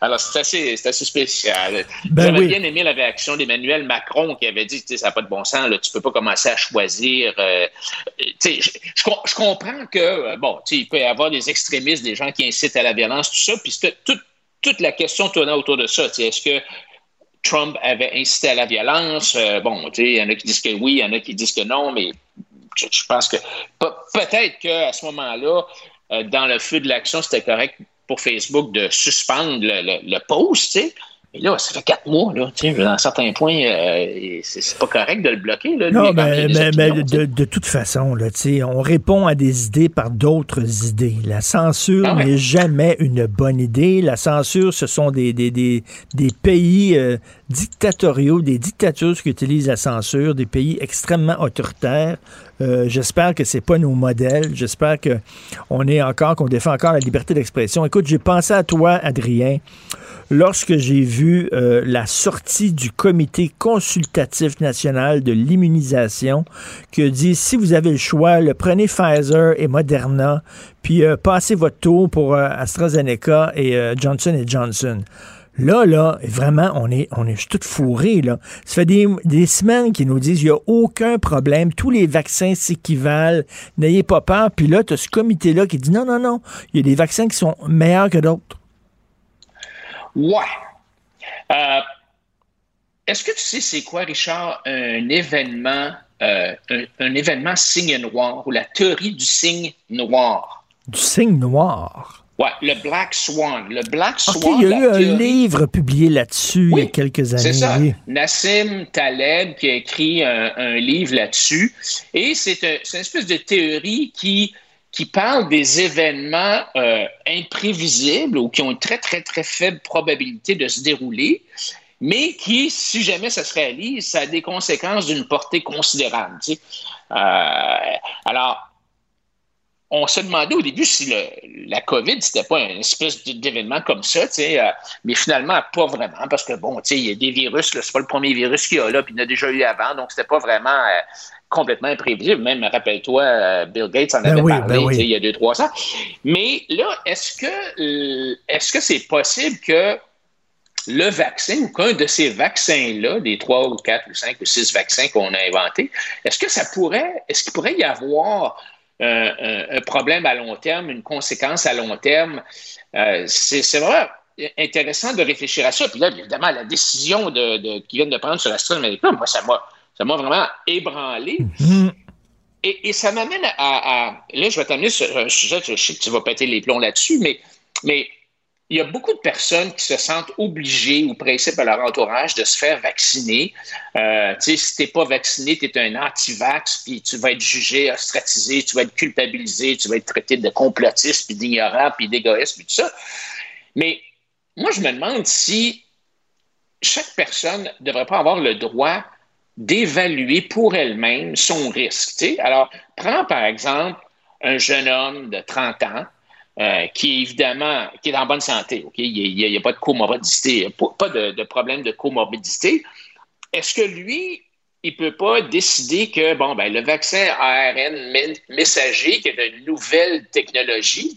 Alors, c'est assez, assez, spécial. Ben oui. bien aimé la réaction d'Emmanuel Macron qui avait dit, tu sais, ça n'a pas de bon sens, là, tu peux pas commencer à choisir. euh, tu sais, je, je com- je comprends que, euh, bon, tu sais, il peut y avoir des extrémistes, des gens qui incitent à la violence, tout ça, puis toute, toute la question tournait autour de ça. tu sais, Est-ce que Trump avait incité à la violence? Euh, bon, tu sais, il y en a qui disent que oui, il y en a qui disent que non, mais je, je pense que pe- peut-être qu'à ce moment-là, euh, dans le feu de l'action, c'était correct pour Facebook de suspendre le, le- post, tu. Mais là, ça fait quatre mois, là, tu sais, dans certains points, euh, c'est pas correct de le bloquer, là. Non, mais, opinions, de, de toute façon, là, tu sais, on répond à des idées par d'autres idées. La censure Ah ouais. n'est jamais une bonne idée. La censure, ce sont des, des, des, des pays euh, dictatoriaux, des dictatures qui utilisent la censure, des pays extrêmement autoritaires. Euh, J'espère que c'est pas nos modèles. J'espère que on est encore, qu'on défend encore la liberté d'expression. Écoute, j'ai pensé à toi, Adrien, lorsque j'ai vu euh, la sortie du comité consultatif national de l'immunisation qui dit si vous avez le choix, le prenez Pfizer et Moderna, puis euh, passez votre tour pour euh, AstraZeneca et Johnson Johnson. Là, là, vraiment, on est, on est tout fourré, là. Ça fait des, des semaines qu'ils nous disent, il n'y a aucun problème, tous les vaccins s'équivalent, n'ayez pas peur. Puis là, tu as ce comité-là qui dit, non, non, non, il y a des vaccins qui sont meilleurs que d'autres. Ouais. Euh, Est-ce que tu sais c'est quoi, Richard, un événement, euh, un, un événement signe noir ou la théorie du signe noir? Du signe noir? Ouais, le Black Swan. Le Black Swan. il y a eu un théorie- livre publié là-dessus il y a quelques années. C'est ça. oui. Nassim Taleb qui a écrit un, un livre là-dessus. Et c'est un- c'est une espèce de théorie qui, qui parle des événements euh, imprévisibles ou qui ont une très, très, très faible probabilité de se dérouler, mais qui, si jamais ça se réalise, ça a des conséquences d'une portée considérable. tu sais. Euh, alors, on se demandait au début si le- la COVID, c'était pas une espèce d'événement comme ça, tu sais, euh, mais finalement, pas vraiment, parce que bon, tu sais, il y a des virus, là, c'est pas le premier virus qu'il y a là, puis il y en a déjà eu avant, donc c'était pas vraiment euh, complètement imprévisible. Même, rappelle-toi, euh, Bill Gates en Ben avait oui, parlé, ben oui. il y a deux, trois ans. Mais là, est-ce que est-ce que c'est possible que le vaccin ou qu'un de ces vaccins-là, des trois ou quatre ou cinq ou six vaccins qu'on a inventés, est-ce que ça pourrait, est-ce qu'il pourrait y avoir euh, un, problème à long terme, une conséquence à long terme? Euh, c'est vraiment intéressant de réfléchir à ça. Puis là, évidemment, la décision qu'ils viennent de prendre sur AstraZeneca, moi, ça m'a, vraiment ébranlé. Et, ça m'amène à, Là, je vais t'amener sur un sujet, je sais que tu vas péter les plombs là-dessus, mais il y a beaucoup de personnes qui se sentent obligées ou pressées par leur entourage de se faire vacciner. Euh, tu sais, si tu n'es pas vacciné, tu es un anti-vax, puis tu vas être jugé, ostracisé, tu vas être culpabilisé, tu vas être traité de complotiste, puis d'ignorant, puis d'égoïste, puis tout ça. Mais moi, je me demande si chaque personne ne devrait pas avoir le droit d'évaluer pour elle-même son risque. Alors, prends par exemple un jeune homme de 30 ans euh, qui est évidemment qui est en bonne santé. ok? Il n'y a, pas de comorbidité, pas, de, problème de comorbidité. Est-ce que lui, il ne peut pas décider que bon, ben, le vaccin ARN me- messager, qui est une nouvelle technologie,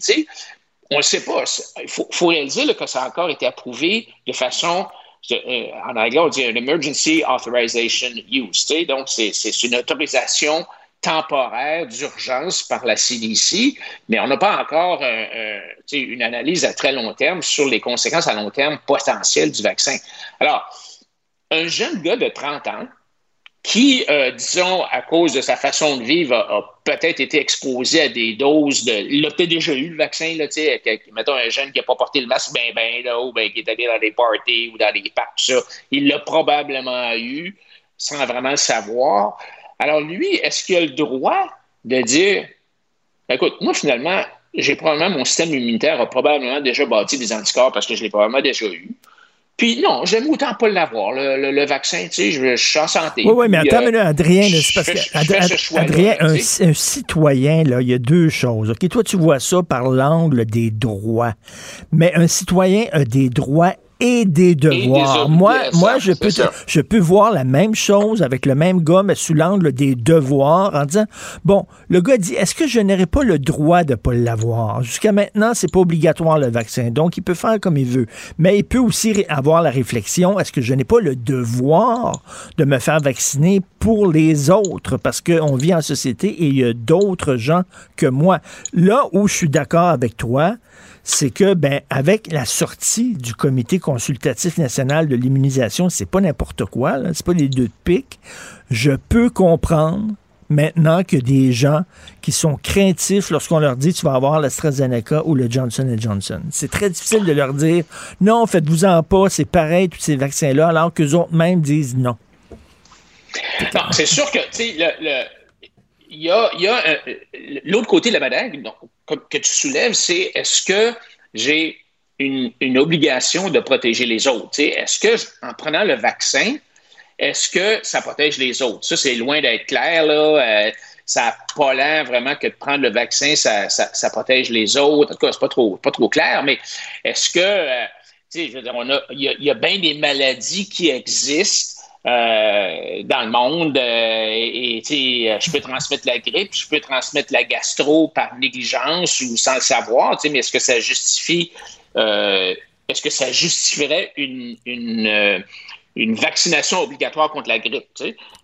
on ne sait pas. Il faut, réaliser que ça a encore été approuvé de façon, euh, en anglais, on dit un emergency authorization use. Donc, c'est une autorisation temporaire d'urgence par la CDC, mais on n'a pas encore euh, euh, une analyse à très long terme sur les conséquences à long terme potentielles du vaccin. Alors, un jeune gars de 30 ans qui, euh, disons, à cause de sa façon de vivre, a, peut-être été exposé à des doses de. Il a peut-être déjà eu le vaccin, mettons un jeune qui n'a pas porté le masque ben ben là, ou ben, qui est allé dans des parties ou dans des parcs, ça. Il l'a probablement eu sans vraiment le savoir. Alors, lui, est-ce qu'il a le droit de dire écoute, moi, finalement, j'ai probablement mon système immunitaire a probablement déjà bâti des anticorps parce que je l'ai probablement déjà eu. Puis non, j'aime autant pas l'avoir, le, le- le vaccin, tu sais, je, je suis en santé. Oui, oui, mais attends, euh, là, Adrien, c'est parce je- que Ad- Ad- Adrien, un, un citoyen, là, il y a deux choses. OK, toi, tu vois ça par l'angle des droits. Mais un citoyen a des droits et des devoirs. moi, moi je, peux je peux voir la même chose avec le même gars, mais sous l'angle des devoirs, en disant, bon, le gars dit, est-ce que je n'aurais pas le droit de pas l'avoir? Jusqu'à maintenant, c'est pas obligatoire le vaccin, donc il peut faire comme il veut. Mais il peut aussi avoir la réflexion, est-ce que je n'ai pas le devoir de me faire vacciner pour les autres? Parce qu'on vit en société et il y a d'autres gens que moi. Là où je suis d'accord avec toi, c'est que, ben, avec la sortie du Comité consultatif national de l'immunisation, c'est pas n'importe quoi, c'est pas les deux de. Je peux comprendre maintenant que des gens qui sont craintifs lorsqu'on leur dit tu vas avoir l'AstraZeneca ou le Johnson Johnson. C'est très difficile de leur dire non, faites-vous-en pas, c'est pareil, tous ces vaccins-là, alors qu'eux autres même disent non. Non, c'est sûr que, tu sais, le, il y a, euh, l'autre côté de la médaille que tu soulèves, c'est est-ce que j'ai une, obligation de protéger les autres? Est-ce que, en prenant le vaccin, est-ce que ça protège les autres? Ça, c'est loin d'être clair. Là. Euh, ça n'a pas l'air vraiment que de prendre le vaccin, ça, protège les autres. En tout cas, c'est pas trop, pas trop clair, mais est-ce que, euh, tu sais, je veux dire, il y, a bien des maladies qui existent euh, dans le monde. Euh, et, je peux transmettre la grippe, je peux transmettre la gastro par négligence ou sans le savoir, mais est-ce que ça justifie, euh, est-ce que ça justifierait une, une, une vaccination obligatoire contre la grippe?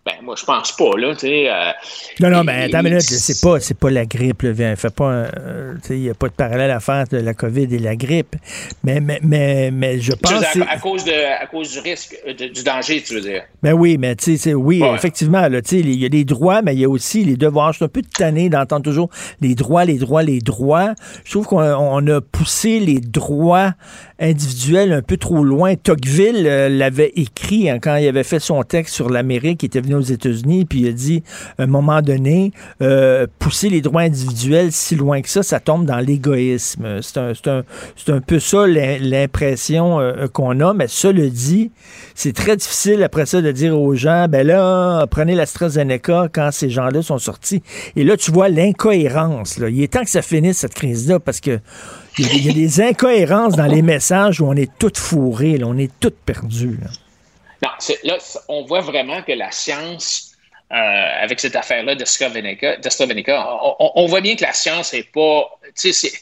Ben, moi, je pense pas, là, tu sais. Euh, non, non, mais attends une c'est pas, pas la grippe, là. Fait pas, euh, il n'y a pas de parallèle à faire de la COVID et la grippe. Mais, mais, mais, mais je pense. à, à, cause de, à cause du risque, euh, du danger, tu veux dire? Ben oui, mais tu sais, oui, effectivement, là, tu sais, il y a des droits, mais il y a aussi les devoirs. Je suis un peu tanné d'entendre toujours les droits, les droits, les droits. Je trouve qu'on a poussé les droits individuels un peu trop loin. Tocqueville l'avait écrit hein, quand il avait fait son texte sur l'Amérique, il était venu aux États-Unis, puis il a dit, à un moment donné, euh, pousser les droits individuels si loin que ça, ça tombe dans l'égoïsme. C'est un, un, un, peu ça l'impression euh, qu'on a, mais ça le dit, c'est très difficile après ça de dire aux gens, ben là, prenez l'AstraZeneca quand ces gens-là sont sortis. Et là, tu vois l'incohérence. Il est temps que ça finisse, cette crise-là, parce que il y, a des incohérences dans les messages où on est tout fourré, on est tout perdu. Non, là, on voit vraiment que la science, euh, avec cette affaire-là d'AstraZeneca, on, on, voit bien que la science n'est pas. Tu sais,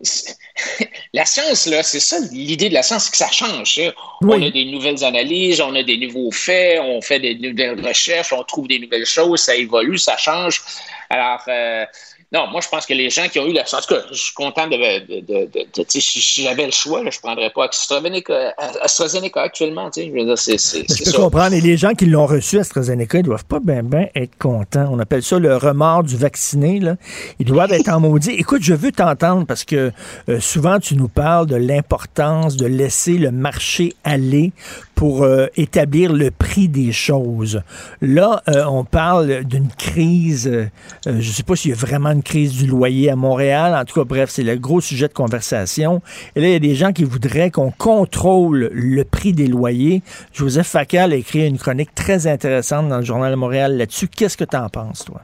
la science, là, c'est ça l'idée de la science, c'est que ça change. On a des nouvelles analyses, on a des nouveaux faits, on fait des nouvelles recherches, on trouve des nouvelles choses, ça évolue, ça change. Alors, euh, non, moi, je pense que les gens qui ont eu la chance, en tout cas, je suis content de. de, si j'avais le choix, je ne prendrais pas AstraZeneca, actuellement. Je, veux dire, c'est, je peux comprendre. Et les gens qui l'ont reçu, AstraZeneca, ils ne doivent pas bien ben être contents. On appelle ça le remords du vacciné. Là. Ils doivent être en maudit. Écoute, je veux t'entendre parce que euh, souvent, tu nous parles de l'importance de laisser le marché aller pour euh, établir le prix des choses. Là, euh, on parle d'une crise, euh, je ne sais pas s'il y a vraiment une crise du loyer à Montréal. En tout cas, bref, c'est le gros sujet de conversation. Et là, il y a des gens qui voudraient qu'on contrôle le prix des loyers. Joseph Facal a écrit une chronique très intéressante dans le Journal de Montréal là-dessus. Qu'est-ce que tu en penses, toi?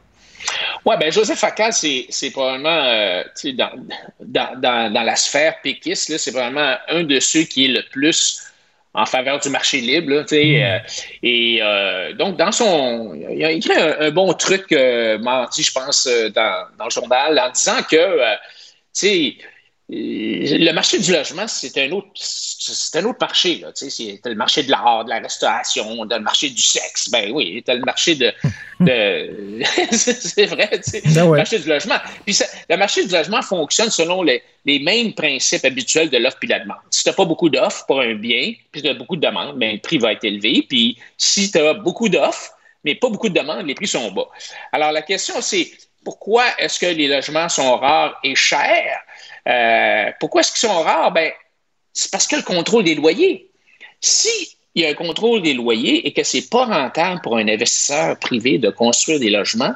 Oui, bien, Joseph Facal, c'est, probablement, dans, dans, dans, dans, la sphère péquiste, c'est probablement un de ceux qui est le plus en faveur du marché libre. Mm. Euh, et euh, donc, dans son. Il a écrit un, bon truc euh, mardi, je pense, dans, dans, le journal, en disant que, tu sais, le marché du logement, c'est un autre, c'est un autre marché. Là, c'est le marché de l'art, de la restauration, le marché du sexe. Ben oui, t'as le marché de, de c'est vrai, ben le marché du logement. Puis le marché du logement fonctionne selon les, les mêmes principes habituels de l'offre et de la demande. Si tu n'as pas beaucoup d'offres pour un bien, puis tu as beaucoup de demandes, ben, le prix va être élevé. Puis si tu as beaucoup d'offres, mais pas beaucoup de demandes, les prix sont bas. Alors la question, c'est pourquoi est-ce que les logements sont rares et chers? Euh, pourquoi est-ce qu'ils sont rares? Ben, c'est parce que le contrôle des loyers. Si il y a un contrôle des loyers et que ce n'est pas rentable pour un investisseur privé de construire des logements,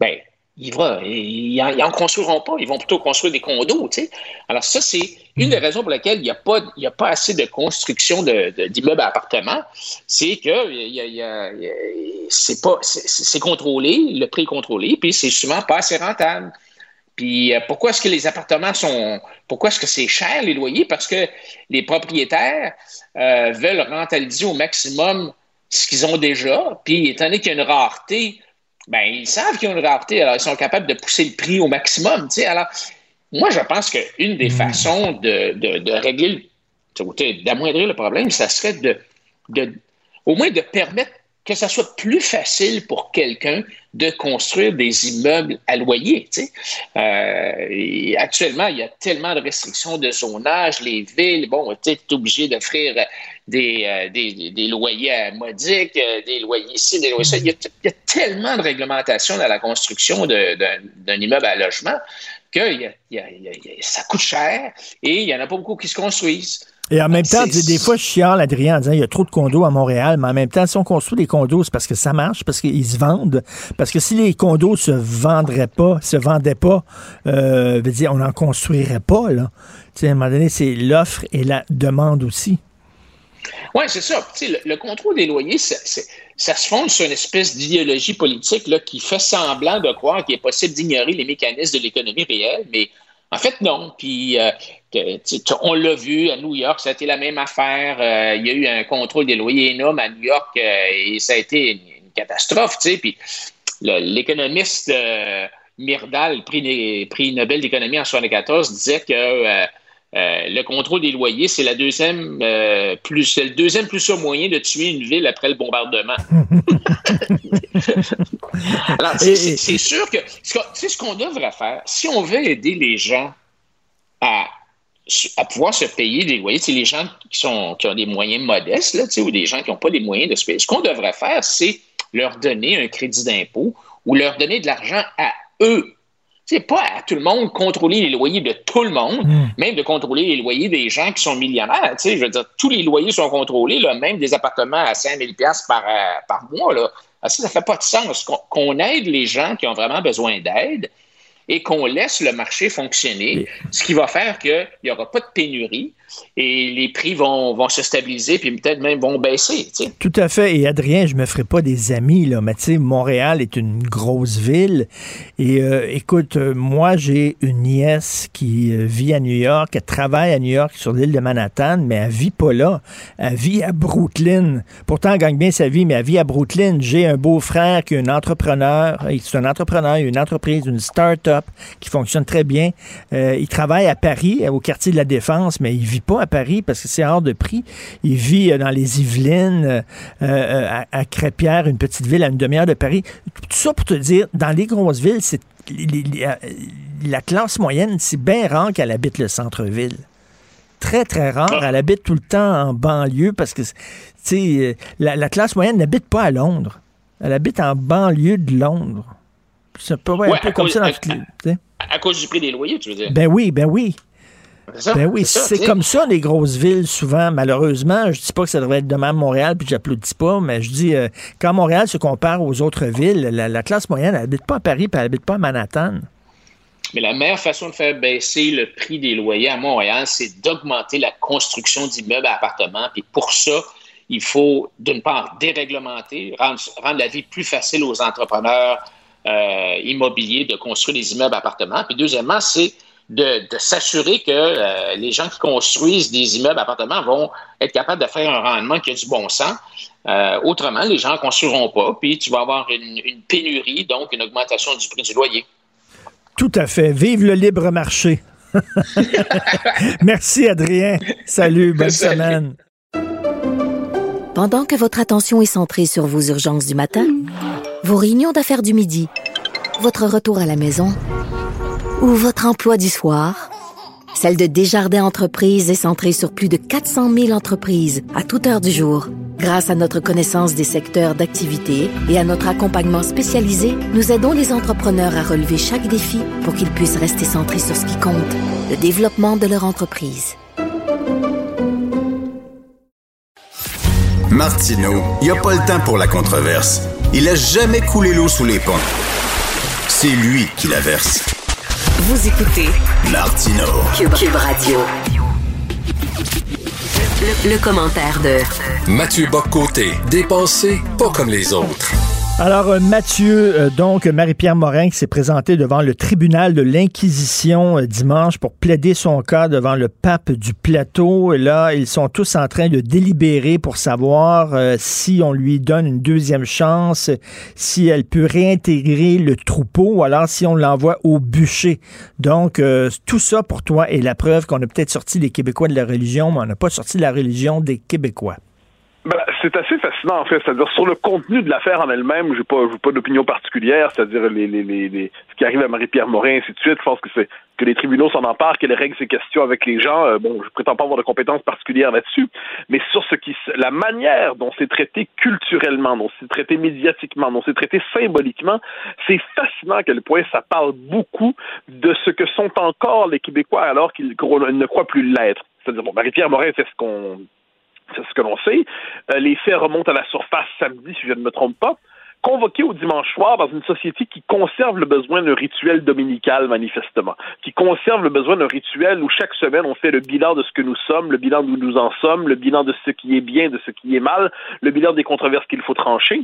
ben, ils n'en construiront pas. Ils vont plutôt construire des condos. Alors, ça, c'est une des raisons pour lesquelles il n'y a, pas, a pas assez de construction d'immeubles à appartements. C'est que c'est contrôlé, le prix est contrôlé, puis c'est souvent pas assez rentable. Puis euh, pourquoi est-ce que les appartements sont. Pourquoi est-ce que c'est cher, les loyers? Parce que les propriétaires euh, veulent rentabiliser au maximum ce qu'ils ont déjà. Puis étant donné qu'il y a une rareté, ben, ils savent qu'il y a une rareté, alors ils sont capables de pousser le prix au maximum. Alors, moi, je pense qu'une des façons de, de, de régler, d'amoindrir le problème, ça serait de, de, au moins de permettre que ça soit plus facile pour quelqu'un de construire des immeubles à loyer. Euh, actuellement, il y a tellement de restrictions de zonage, les villes, bon, tu es obligé d'offrir des, euh, des, des, loyers modiques, euh, des loyers ici, des loyers ça. Il y, a, tellement de réglementations dans la construction d'un immeuble à logement que ça coûte cher et il n'y en a pas beaucoup qui se construisent. Et en même temps, des fois, je chiale Adrien en disant il y a trop de condos à Montréal, mais en même temps, si on construit des condos, c'est parce que ça marche, parce qu'ils se vendent. Parce que si les condos se vendraient pas, se vendaient pas, euh, veut dire, on n'en construirait pas, là. à un moment donné, c'est l'offre et la demande aussi. Oui, c'est ça. Le, le, contrôle des loyers, ça se fonde sur une espèce d'idéologie politique là, qui fait semblant de croire qu'il est possible d'ignorer les mécanismes de l'économie réelle, mais en fait, non. Puis, euh, on l'a vu à New York, ça a été la même affaire. Euh, il y a eu un contrôle des loyers énorme à New York euh, et ça a été une, catastrophe. Puis, l'économiste Myrdal, prix, prix Nobel d'économie en 1974, disait que le contrôle des loyers, c'est la deuxième plus, le deuxième plus sûr moyen de tuer une ville après le bombardement. Alors, c'est sûr que c'est ce qu'on devrait faire. Si on veut aider les gens à à pouvoir se payer des loyers. C'est les gens qui, sont, qui ont des moyens modestes, là, ou des gens qui n'ont pas les moyens de se payer. Ce qu'on devrait faire, c'est leur donner un crédit d'impôt ou leur donner de l'argent à eux. C'est pas à tout le monde contrôler les loyers de tout le monde, hmm. même de contrôler les loyers des gens qui sont millionnaires. Je veux dire, tous les loyers sont contrôlés, là, même des appartements à 5 000 par, euh, par mois. Là. Ça ne fait pas de sens qu'on aide les gens qui ont vraiment besoin d'aide et qu'on laisse le marché fonctionner, ce qui va faire qu'il n'y aura pas de pénurie et les prix vont, vont se stabiliser puis peut-être même vont baisser. Tout à fait. Et Adrien, je me ferai pas des amis, là, mais tu Montréal est une grosse ville. Et euh, écoute, euh, moi, j'ai une nièce qui euh, vit à New York, elle travaille à New York sur l'île de Manhattan, mais elle vit pas là. Elle vit à Brooklyn. Pourtant, elle gagne bien sa vie, mais elle vit à Brooklyn. J'ai un beau-frère qui est un entrepreneur. C'est un entrepreneur, une entreprise, une start-up qui fonctionne très bien. il travaille à Paris, au quartier de la Défense, mais il vit pas à Paris parce que c'est hors de prix. Il vit euh, dans les Yvelines, euh, euh, à, Crépierre, une petite ville à une demi-heure de Paris. Tout ça pour te dire, dans les grosses villes, c'est la classe moyenne, c'est bien rare qu'elle habite le centre-ville. Très, très rare. Elle habite tout le temps en banlieue parce que, tu la, la classe moyenne n'habite pas à Londres. Elle habite en banlieue de Londres. C'est un peu, comme ça dans À cause du prix des loyers, tu veux dire? Ben oui, ben oui ben oui, c'est comme ça, les grosses villes, souvent, malheureusement. Je dis pas que ça devrait être de même Montréal, puis j'applaudis pas, mais je dis, euh, quand Montréal se compare aux autres villes, la, classe moyenne, elle n'habite pas à Paris, puis elle n'habite pas à Manhattan. Mais la meilleure façon de faire baisser le prix des loyers à Montréal, c'est d'augmenter la construction d'immeubles à appartements. Puis pour ça, il faut, d'une part, déréglementer, rendre, la vie plus facile aux entrepreneurs euh, immobiliers de construire des immeubles à appartements. Puis deuxièmement, c'est de, s'assurer que euh, les gens qui construisent des immeubles appartements vont être capables de faire un rendement qui a du bon sens. Euh, autrement, les gens ne construiront pas, puis tu vas avoir une, pénurie, donc une augmentation du prix du loyer. Tout à fait. Vive le libre marché. Merci, Adrien. Salut, bonne semaine. Pendant que votre attention est centrée sur vos urgences du matin, vos réunions d'affaires du midi, votre retour à la maison ou votre emploi du soir, celle de Desjardins Entreprises est centrée sur plus de 400 000 entreprises à toute heure du jour. Grâce à notre connaissance des secteurs d'activité et à notre accompagnement spécialisé, nous aidons les entrepreneurs à relever chaque défi pour qu'ils puissent rester centrés sur ce qui compte, le développement de leur entreprise. Martino, il n'y a pas le temps pour la controverse. Il a jamais coulé l'eau sous les ponts. C'est lui qui la verse. Vous écoutez Martino Cube, Radio. Le, commentaire de Mathieu Boccoté, dépensé pas comme les autres. Alors, euh, Mathieu, euh, donc Marie-Pierre Morin qui s'est présentée devant le tribunal de l'Inquisition euh, dimanche pour plaider son cas devant le pape du plateau. Et là, ils sont tous en train de délibérer pour savoir si on lui donne une deuxième chance, si elle peut réintégrer le troupeau ou alors si on l'envoie au bûcher. Donc, tout ça pour toi est la preuve qu'on a peut-être sorti les Québécois de la religion, mais on n'a pas sorti la religion des Québécois. Ben, c'est assez fascinant en fait, c'est-à-dire sur le contenu de l'affaire en elle-même, j'ai pas, pas d'opinion particulière, c'est-à-dire les, les, les, ce qui arrive à Marie-Pierre Morin, ainsi de suite. Je pense que c'est que les tribunaux s'en emparent, qu'elle règle ces questions avec les gens. Euh, bon, je prétends pas avoir de compétences particulières là-dessus, mais sur ce qui, la manière dont c'est traité culturellement, dont c'est traité médiatiquement, dont c'est traité symboliquement, c'est fascinant à quel point ça parle beaucoup de ce que sont encore les Québécois alors qu'ils ne croient plus l'être. C'est-à-dire, bon, Marie-Pierre Morin fait ce qu'on c'est ce que l'on sait. Euh, les faits remontent à la surface samedi, si je ne me trompe pas convoqué au dimanche soir dans une société qui conserve le besoin d'un rituel dominical, manifestement, qui conserve le besoin d'un rituel où chaque semaine on fait le bilan de ce que nous sommes, le bilan d'où nous en sommes, le bilan de ce qui est bien, de ce qui est mal, le bilan des controverses qu'il faut trancher.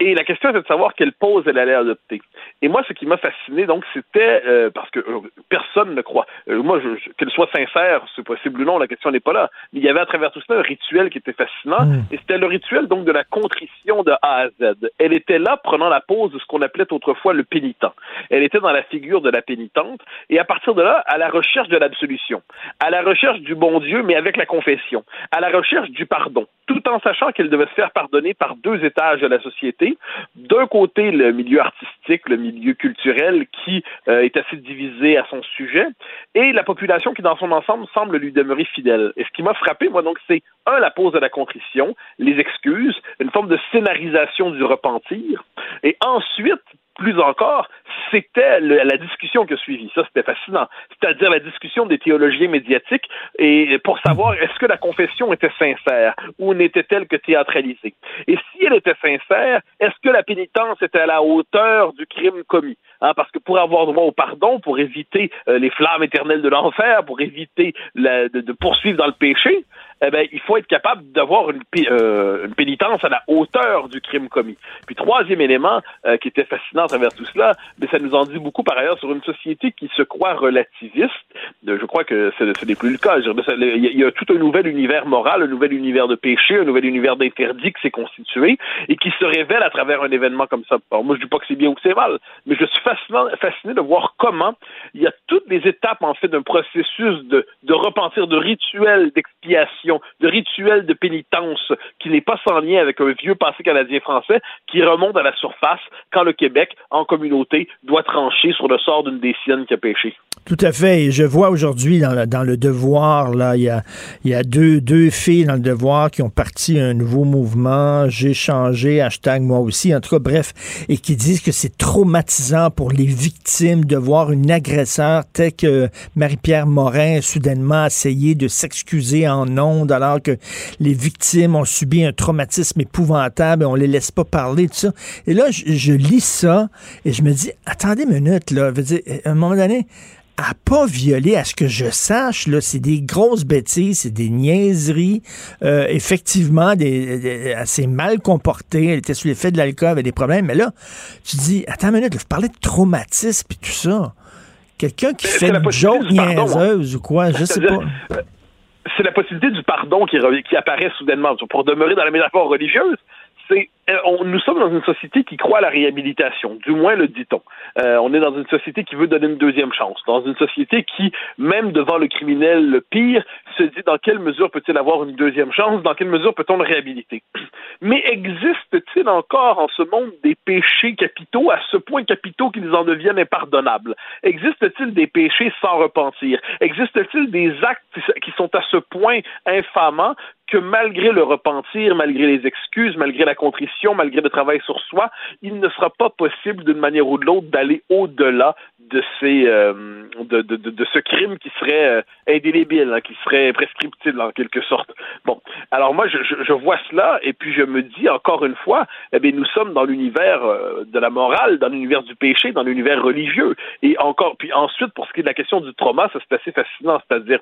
Et la question était de savoir quelle pause elle allait adopter. Et moi, ce qui m'a fasciné, donc, c'était euh, parce que euh, personne ne croit. Euh, moi, qu'elle soit sincère, c'est possible ou non, la question n'est pas là. Mais il y avait à travers tout cela un rituel qui était fascinant, mmh. et c'était le rituel donc de la contrition de A à Z. Elle était là prenant la pose de ce qu'on appelait autrefois le pénitent. Elle était dans la figure de la pénitente et à partir de là, à la recherche de l'absolution, à la recherche du bon Dieu, mais avec la confession, à la recherche du pardon, tout en sachant qu'elle devait se faire pardonner par deux étages de la société. D'un côté, le milieu artistique, le milieu culturel qui euh, est assez divisé à son sujet, et la population qui, dans son ensemble, semble lui demeurer fidèle. Et ce qui m'a frappé, moi, donc, c'est un, la pose de la contrition, les excuses, une forme de scénarisation du repentir, et ensuite, plus encore, c'était la discussion qui a suivi. Ça, c'était fascinant. C'est-à-dire la discussion des théologiens médiatiques et pour savoir est-ce que la confession était sincère ou n'était-elle que théâtralisée. Et si elle était sincère, est-ce que la pénitence était à la hauteur du crime commis? Hein, parce que pour avoir droit au pardon, pour éviter euh, les flammes éternelles de l'enfer, pour éviter de, poursuivre dans le péché, eh ben, il faut être capable d'avoir une, euh, une, pénitence à la hauteur du crime commis. Puis troisième élément euh, qui était fascinant à travers tout cela, mais ça nous en dit beaucoup par ailleurs sur une société qui se croit relativiste. Je crois que ce n'est plus le cas. Il y a tout un nouvel univers moral, un nouvel univers de péché, un nouvel univers d'interdit qui s'est constitué et qui se révèle à travers un événement comme ça. Alors moi, je dis pas que c'est bien ou que c'est mal, mais je suis fasciné de voir comment il y a toutes les étapes en fait d'un processus de, repentir, de rituel d'expiation de rituel de pénitence qui n'est pas sans lien avec un vieux passé canadien-français qui remonte à la surface quand le Québec, en communauté, doit trancher sur le sort d'une des siennes qui a péché. Tout à fait. Et je vois aujourd'hui dans, le devoir, là, il y a, y a deux, deux filles dans le devoir qui ont parti un nouveau mouvement. J'ai changé, hashtag moi aussi, en tout cas, bref, et qui disent que c'est traumatisant pour les victimes de voir une agresseur tel que Marie-Pierre Morin soudainement essayer de s'excuser en nom alors que les victimes ont subi un traumatisme épouvantable et on les laisse pas parler de ça. Et là, je, lis ça et je me dis, attendez une minute, là, à un moment donné, pas violé, à ce que je sache, là, c'est des grosses bêtises, c'est des niaiseries, euh, effectivement, des, assez mal comportées, elle était sous l'effet de l'alcool, avait des problèmes, mais là, tu dis, attends une minute, vous parlez de traumatisme et tout ça. Quelqu'un qui fait une joke hein. niaiseuse ou quoi, je sais pas. Euh, c'est la possibilité du pardon qui, qui apparaît soudainement. Pour demeurer dans la métaphore religieuse, euh, nous sommes dans une société qui croit à la réhabilitation, du moins le dit-on. Euh, on est dans une société qui veut donner une deuxième chance, dans une société qui, même devant le criminel le pire, se dit dans quelle mesure peut-il avoir une deuxième chance, dans quelle mesure peut-on le réhabiliter? Mais existe-t-il encore en ce monde des péchés capitaux, à ce point capitaux qu'ils en deviennent impardonnables? Existe-t-il des péchés sans repentir? Existe-t-il des actes qui sont à ce point infamants que malgré le repentir, malgré les excuses, malgré la contrition, malgré le travail sur soi, il ne sera pas possible d'une manière ou de l'autre d'aller au-delà de ces euh, de, de, de, ce crime qui serait euh, indélébile, hein, qui serait prescriptible en quelque sorte. Bon, alors moi je, je, vois cela et puis je me dis encore une fois, eh bien nous sommes dans l'univers euh, de la morale, dans l'univers du péché, dans l'univers religieux et encore puis ensuite pour ce qui est de la question du trauma, ça c'est assez fascinant, c'est-à-dire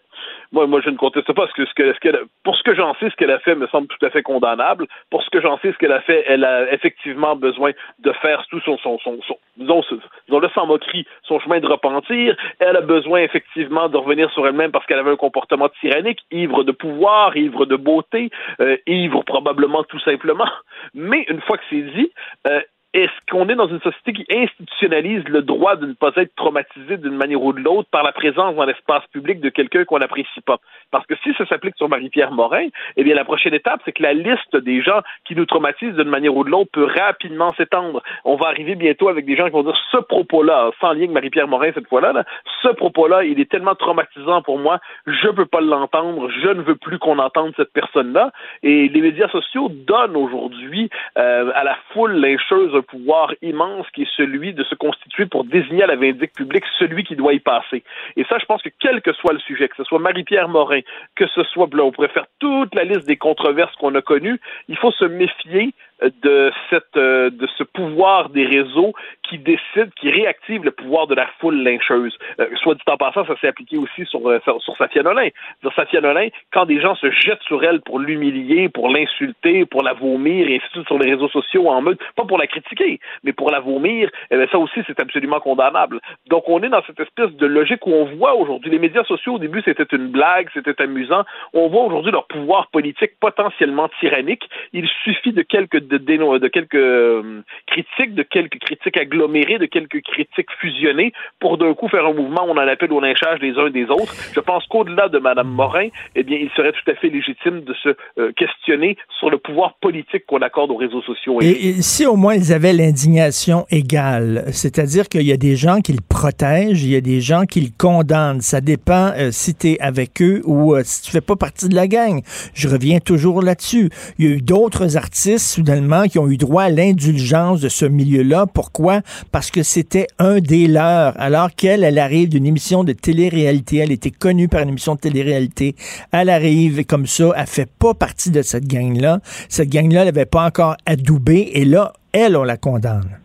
moi moi je ne conteste pas ce que ce que, ce que pour ce que j'en sais, ce qu'elle a fait me semble tout à fait condamnable. Pour ce que j'en sais, ce qu'elle a fait, elle a effectivement besoin de faire tout son son son, son disons, disons le sans moquerie son chemin de repentir. Elle a besoin effectivement de revenir sur elle-même parce qu'elle avait un comportement tyrannique, ivre de pouvoir, ivre de beauté, euh, ivre probablement tout simplement. Mais une fois que c'est dit, euh, est-ce qu'on est dans une société qui institutionnalise le droit de ne pas être traumatisé d'une manière ou de l'autre par la présence dans l'espace public de quelqu'un qu'on n'apprécie pas? Parce que si ça s'applique sur Marie-Pierre Morin, eh bien, la prochaine étape, c'est que la liste des gens qui nous traumatisent d'une manière ou de l'autre peut rapidement s'étendre. On va arriver bientôt avec des gens qui vont dire ce propos-là, sans lien avec Marie-Pierre Morin cette fois-là, là, ce propos-là, il est tellement traumatisant pour moi, je ne peux pas l'entendre, je ne veux plus qu'on entende cette personne-là. Et les médias sociaux donnent aujourd'hui euh, à la foule lyncheuse un pouvoir immense qui est celui de se constituer pour désigner à la vindicte publique celui qui doit y passer. Et ça, je pense que quel que soit le sujet, que ce soit Marie-Pierre Morin, que ce soit, là, on pourrait faire toute la liste des controverses qu'on a connues, il faut se méfier de cette euh, de ce pouvoir des réseaux qui décide, qui réactive le pouvoir de la foule lyncheuse. Euh, soit dit en passant, ça s'est appliqué aussi sur, euh, sur, Safia Nolin. Sur Safia Nolin, quand des gens se jettent sur elle pour l'humilier, pour l'insulter, pour la vomir, et ainsi de suite sur les réseaux sociaux en mode, pas pour la critiquer, mais pour la vomir, eh ça aussi c'est absolument condamnable. Donc on est dans cette espèce de logique où on voit aujourd'hui, les médias sociaux au début c'était une blague, c'était amusant, on voit aujourd'hui leur pouvoir politique potentiellement tyrannique. Il suffit de quelques de, de quelques euh, critiques, de quelques critiques agglomérées, de quelques critiques fusionnées pour d'un coup faire un mouvement on en appelle au lynchage des uns des autres. Je pense qu'au-delà de Mme Morin, eh bien, il serait tout à fait légitime de se euh, questionner sur le pouvoir politique qu'on accorde aux réseaux sociaux. Et, si au moins ils avaient l'indignation égale, c'est-à-dire qu'il y a des gens qui le protègent, il y a des gens qui le condamnent. Ça dépend euh, si tu es avec eux ou si tu fais pas partie de la gang. Je reviens toujours là-dessus. Il y a eu d'autres artistes, qui ont eu droit à l'indulgence de ce milieu-là. Pourquoi? Parce que c'était un des leurs. Alors qu'elle, elle arrive d'une émission de télé-réalité, elle était connue par une émission de télé-réalité. Elle arrive comme ça, elle fait pas partie de cette gang-là. Cette gang-là, elle n'avait pas encore adoubé. Et là, elle, on la condamne.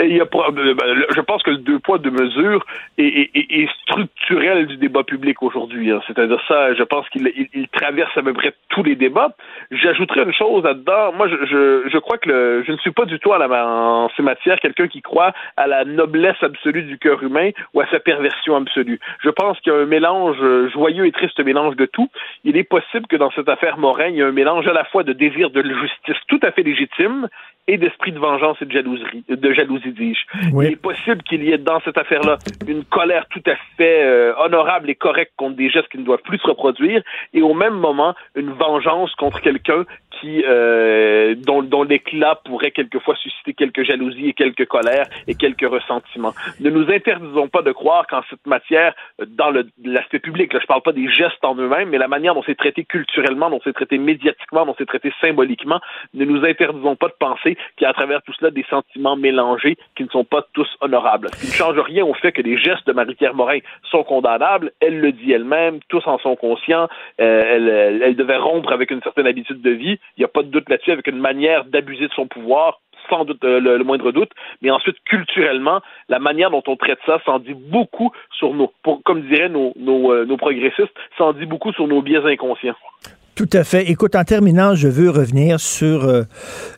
Il y a, euh, ben, je pense que le deux poids, deux mesures est, structurel du débat public aujourd'hui. Hein. C'est-à-dire ça, je pense qu'il il, traverse à peu près tous les débats. J'ajouterais une chose là-dedans. Moi, je, crois que je ne suis pas du tout à en ces matières quelqu'un qui croit à la noblesse absolue du cœur humain ou à sa perversion absolue. Je pense qu'il y a un mélange joyeux et triste mélange de tout. Il est possible que dans cette affaire Morin, il y a un mélange à la fois de désir de justice tout à fait légitime et d'esprit de vengeance et de jalousie, de jalousie dis-je. Il est possible qu'il y ait dans cette affaire-là une colère tout à fait euh, honorable et correcte contre des gestes qui ne doivent plus se reproduire, et au même moment une vengeance contre quelqu'un qui euh, dont, dont l'éclat pourrait quelquefois susciter quelques jalousies et quelques colères et quelques ressentiments. Ne nous interdisons pas de croire qu'en cette matière, dans l'aspect public, là, je parle pas des gestes en eux-mêmes, mais la manière dont c'est traité culturellement, dont c'est traité médiatiquement, dont c'est traité symboliquement, ne nous interdisons pas de penser y a à travers tout cela des sentiments mélangés qui ne sont pas tous honorables. Ce qui ne change rien au fait que les gestes de Marie-Pierre Morin sont condamnables. Elle le dit elle-même, tous en sont conscients. Euh, elle, devait rompre avec une certaine habitude de vie. Il n'y a pas de doute là-dessus, avec une manière d'abuser de son pouvoir sans doute euh, le, moindre doute, mais ensuite culturellement, la manière dont on traite ça s'en dit beaucoup sur nos, comme diraient nos, nos, euh, nos progressistes, s'en dit beaucoup sur nos biais inconscients. Tout à fait. Écoute, en terminant, je veux revenir sur euh,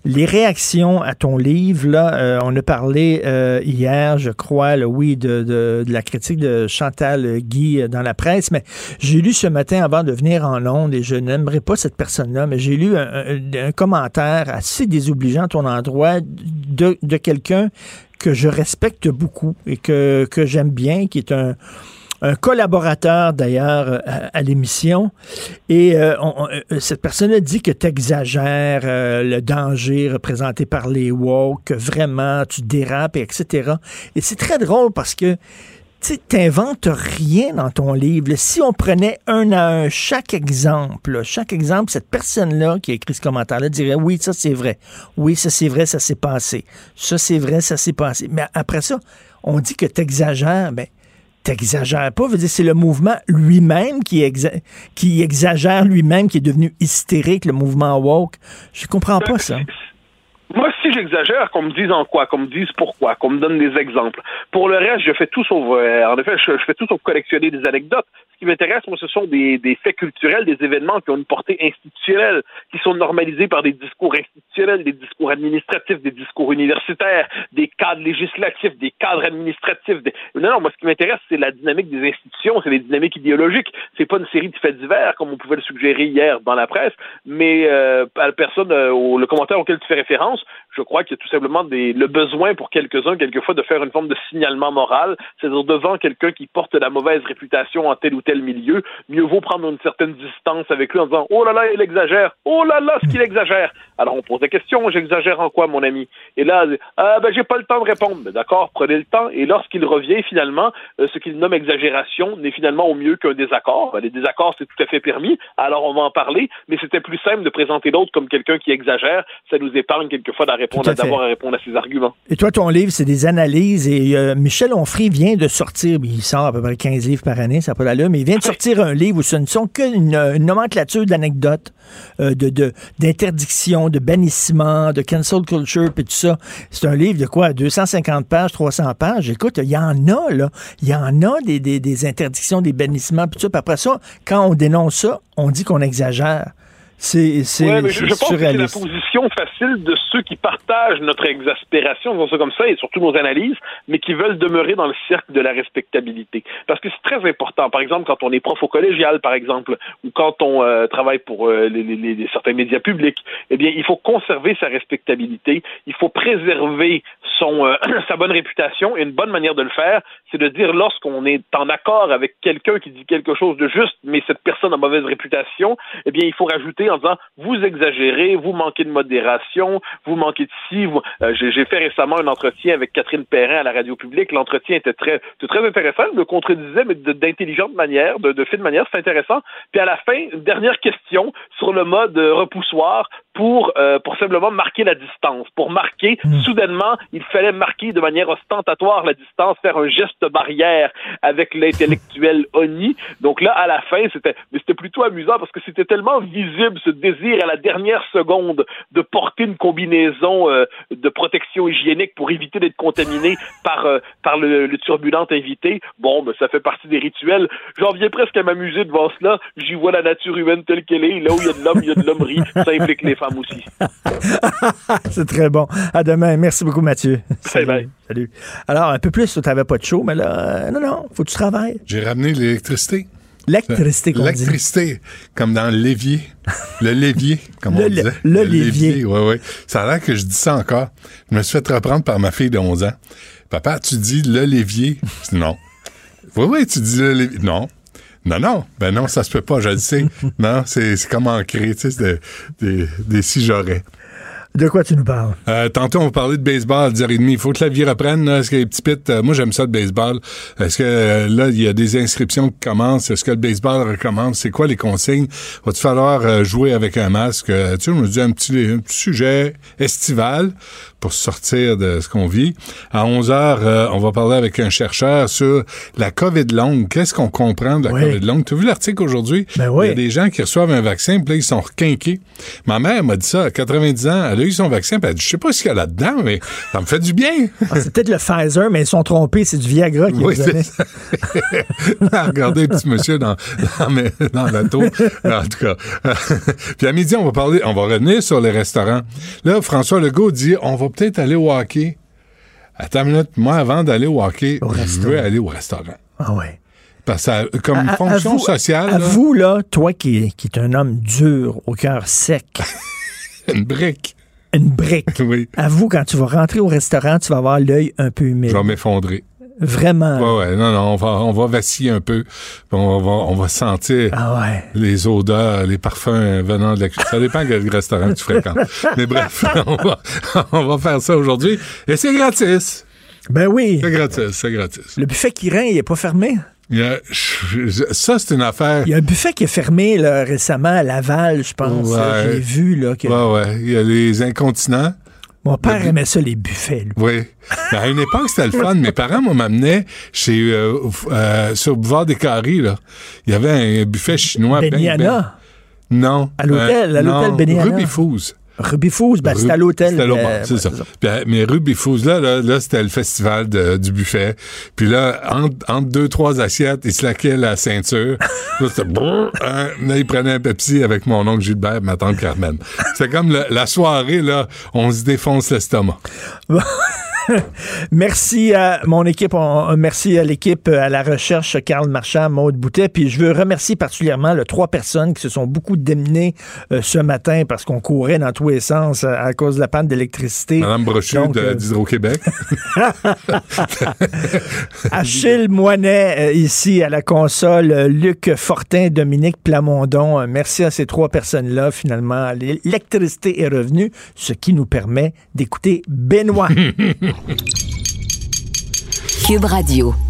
les réactions à ton livre. Là, euh, on a parlé euh, hier, je crois, le oui, de, de, la critique de Chantal Guy dans la presse, mais j'ai lu ce matin avant de venir en Londres, et je n'aimerais pas cette personne-là, mais j'ai lu un, commentaire assez désobligeant à ton endroit de, de quelqu'un que je respecte beaucoup et que, que j'aime bien, qui est un un collaborateur d'ailleurs euh, à, l'émission. Et euh, euh, cette personne a dit que tu exagères le danger représenté par les woke, que vraiment tu dérapes, etc. Et c'est très drôle parce que tu t'inventes rien dans ton livre. Si on prenait un à un chaque exemple, chaque exemple, cette personne-là qui a écrit ce commentaire-là dirait oui, ça c'est vrai. Oui, ça c'est vrai, ça s'est passé. Ça c'est vrai, ça s'est passé. Mais après ça, on dit que tu exagères. Ben, t'exagères pas. Veux dire, c'est le mouvement lui-même qui, qui exagère lui-même, qui est devenu hystérique, le mouvement woke. Je comprends pas ça. Moi, si j'exagère, qu'on me dise en quoi, qu'on me dise pourquoi, qu'on me donne des exemples. Pour le reste, je fais tout sauf, euh, en effet, je, fais tout sauf collectionner des anecdotes. Ce qui m'intéresse, moi, ce sont des, des, faits culturels, des événements qui ont une portée institutionnelle, qui sont normalisés par des discours institutionnels, des discours administratifs, des discours universitaires, des cadres législatifs, des cadres administratifs. Non, non, moi, ce qui m'intéresse, c'est la dynamique des institutions, c'est les dynamiques idéologiques. C'est pas une série de faits divers, comme on pouvait le suggérer hier dans la presse, mais euh, la personne, euh, le commentaire auquel tu fais référence, je crois qu'il y a tout simplement le besoin pour quelques-uns, quelquefois, de faire une forme de signalement moral, c'est-à-dire devant quelqu'un qui porte la mauvaise réputation en tel ou tel milieu, mieux vaut prendre une certaine distance avec lui en disant Oh là là, il exagère, oh là là, ce qu'il exagère. Alors on pose la question, j'exagère en quoi, mon ami? Et là, ah ben j'ai pas le temps de répondre. Ben, d'accord, prenez le temps. Et lorsqu'il revient finalement, euh, ce qu'il nomme exagération n'est finalement au mieux qu'un désaccord. Ben, les désaccords, c'est tout à fait permis. Alors on va en parler, mais c'était plus simple de présenter l'autre comme quelqu'un qui exagère. Ça nous épargne quelquefois d'avoir à, répondre à ses arguments. Et toi, ton livre, c'est des analyses. Et euh, Michel Onfray vient de sortir, il sort à peu près 15 livres par année, ça n'a pas d'allure, mais il vient de sortir un livre où ce ne sont qu'une une nomenclature d'anecdotes, euh, de d'interdiction, de, bannissement, de cancel culture, puis tout ça. C'est un livre de quoi? 250 pages, 300 pages? Écoute, il y en a, là. Il y en a des, des, des interdictions, des bannissements, puis tout ça. Puis après ça, quand on dénonce ça, on dit qu'on exagère. C'est ouais, je, je pense que c'est la position facile de ceux qui partagent notre exaspération, disons ça comme ça, et surtout nos analyses, mais qui veulent demeurer dans le cercle de la respectabilité. Parce que c'est très important. Par exemple, quand on est prof au collégial, par exemple, ou quand on euh, travaille pour euh, les, les, les, certains médias publics, eh bien, il faut conserver sa respectabilité. Il faut préserver son euh, sa bonne réputation. Et une bonne manière de le faire, c'est de dire lorsqu'on est en accord avec quelqu'un qui dit quelque chose de juste, mais cette personne a mauvaise réputation, eh bien, il faut rajouter en disant vous exagérez, vous manquez de modération, vous manquez de ci. Euh, j'ai fait récemment un entretien avec Catherine Perrin à la radio publique. L'entretien était très, très intéressant, elle me contredisait, mais d'intelligente manière, de, de fine manière, c'est intéressant. Puis à la fin, dernière question sur le mode repoussoir pour, euh, pour simplement marquer la distance, pour marquer, hmm. soudainement, il fallait marquer de manière ostentatoire la distance, faire un geste barrière avec l'intellectuel Oni. Donc là, à la fin, c'était, mais c'était plutôt amusant parce que c'était tellement visible ce désir à la dernière seconde de porter une combinaison euh, de protection hygiénique pour éviter d'être contaminé par, euh, par le, le, turbulent invité. Bon, ben, ça fait partie des rituels. J'en viens presque à m'amuser devant cela. J'y vois la nature humaine telle qu'elle est. Là où il y a de l'homme, il y a de l'hommerie. Ça implique les femmes aussi. c'est très bon. À demain. Merci beaucoup, Mathieu. Salut. Salut. Alors, un peu plus, tu n'avais pas de show, mais là, euh, non, non, faut que tu travailles. J'ai ramené l'électricité. L'électricité, L'électricité, comme dans le l'évier. Le levier, comme on disait. Le, levier. Oui, oui. Ça a l'air que je dis ça encore. Je me suis fait reprendre par ma fille de 11 ans. Papa, tu dis le levier? non. Oui, oui, tu dis le levier. Non. Non, non, ben non, ça se peut pas, je le sais. non, c'est comme ancré, tu sais, des, des si j'aurais. De quoi tu nous parles? Euh, tantôt, on va parler de baseball, dire et demi. Il faut que la vie reprenne. Est-ce que les petits pits, euh, moi j'aime ça le baseball. Est-ce que euh, là, il y a des inscriptions qui commencent? Est-ce que le baseball recommence? C'est quoi les consignes? Va-t-il falloir jouer avec un masque? tu sais, on nous dit un petit, un petit sujet estival pour sortir de ce qu'on vit. À 11 heures, euh, on va parler avec un chercheur sur la COVID longue. Qu'est-ce qu'on comprend de la COVID longue? Tu as vu l'article aujourd'hui? Ben Il y a des gens qui reçoivent un vaccin, puis là, ils sont requinqués. Ma mère m'a dit ça à 90 ans. Elle a eu son vaccin, puis elle a dit, je sais pas ce qu'il y a là-dedans, mais ça me fait du bien. Ah, c'est peut-être le Pfizer, mais ils sont trompés. C'est du Viagra qui oui, Regardez le petit monsieur dans, dans, dans la tour. En tout cas. puis à midi, on va parler, on va revenir sur les restaurants. Là, François Legault dit, on va peut-être aller au hockey. Attends une minute, moi, avant d'aller au hockey, je veux aller au restaurant. Ah ouais. Parce que comme fonction sociale. À vous, là, toi qui, qui es un homme dur, au cœur sec. une brique. Une brique. oui. À vous, quand tu vas rentrer au restaurant, tu vas avoir l'œil un peu humide. Je vais m'effondrer. Vraiment. Ouais, ouais, non, non, on va, on va vaciller un peu. On va, on va sentir ah ouais. les odeurs, les parfums venant de la cuisine. Ça dépend quel restaurant tu fréquentes. Mais bref, on va, on va faire ça aujourd'hui. Et c'est gratis. Ben oui. C'est gratis, c'est gratis. Le buffet Kirin, il n'est pas fermé? Il a- ça, c'est une affaire. Il y a un buffet qui est fermé là, récemment à Laval, je pense. Ouais. J'ai vu là, que Ouais, ouais. Il y a les incontinents. Mon père aimait ça, les buffets. lui. Oui. À une époque, c'était le fun. Mes parents, moi, m'amenaient chez, euh, euh, sur le boulevard des Carrés, là. Il y avait un buffet chinois. ben, Beniana, ben- non. À l'hôtel, à l'hôtel Beniana. Foos. Ruby Foos, ben, c'était à l'hôtel. C'était euh, c'est ouais, ça. Puis, euh, mais Ruby Foos, là, là, là, c'était le festival de- du buffet. Puis là, entre, entre deux, trois assiettes, il se laquait la ceinture. là, c'était hein. Là, il prenait un Pepsi avec mon oncle Gilbert, ma tante Carmen. C'est comme le- la soirée, là, on se défonce l'estomac. Merci à mon équipe, on- merci à l'équipe euh, à la recherche, Carl Marchand, Maude Boutet. Puis je veux remercier particulièrement les trois personnes qui se sont beaucoup démenées euh, ce matin parce qu'on courait dans tous les sens euh, à cause de la panne d'électricité. Madame Brochu d'Hydro-Québec. Achille Moinet, ici à la console, Luc Fortin, Dominique Plamondon. Merci à ces trois personnes-là. Finalement, l'électricité est revenue, ce qui nous permet d'écouter Benoît. Cube Radio.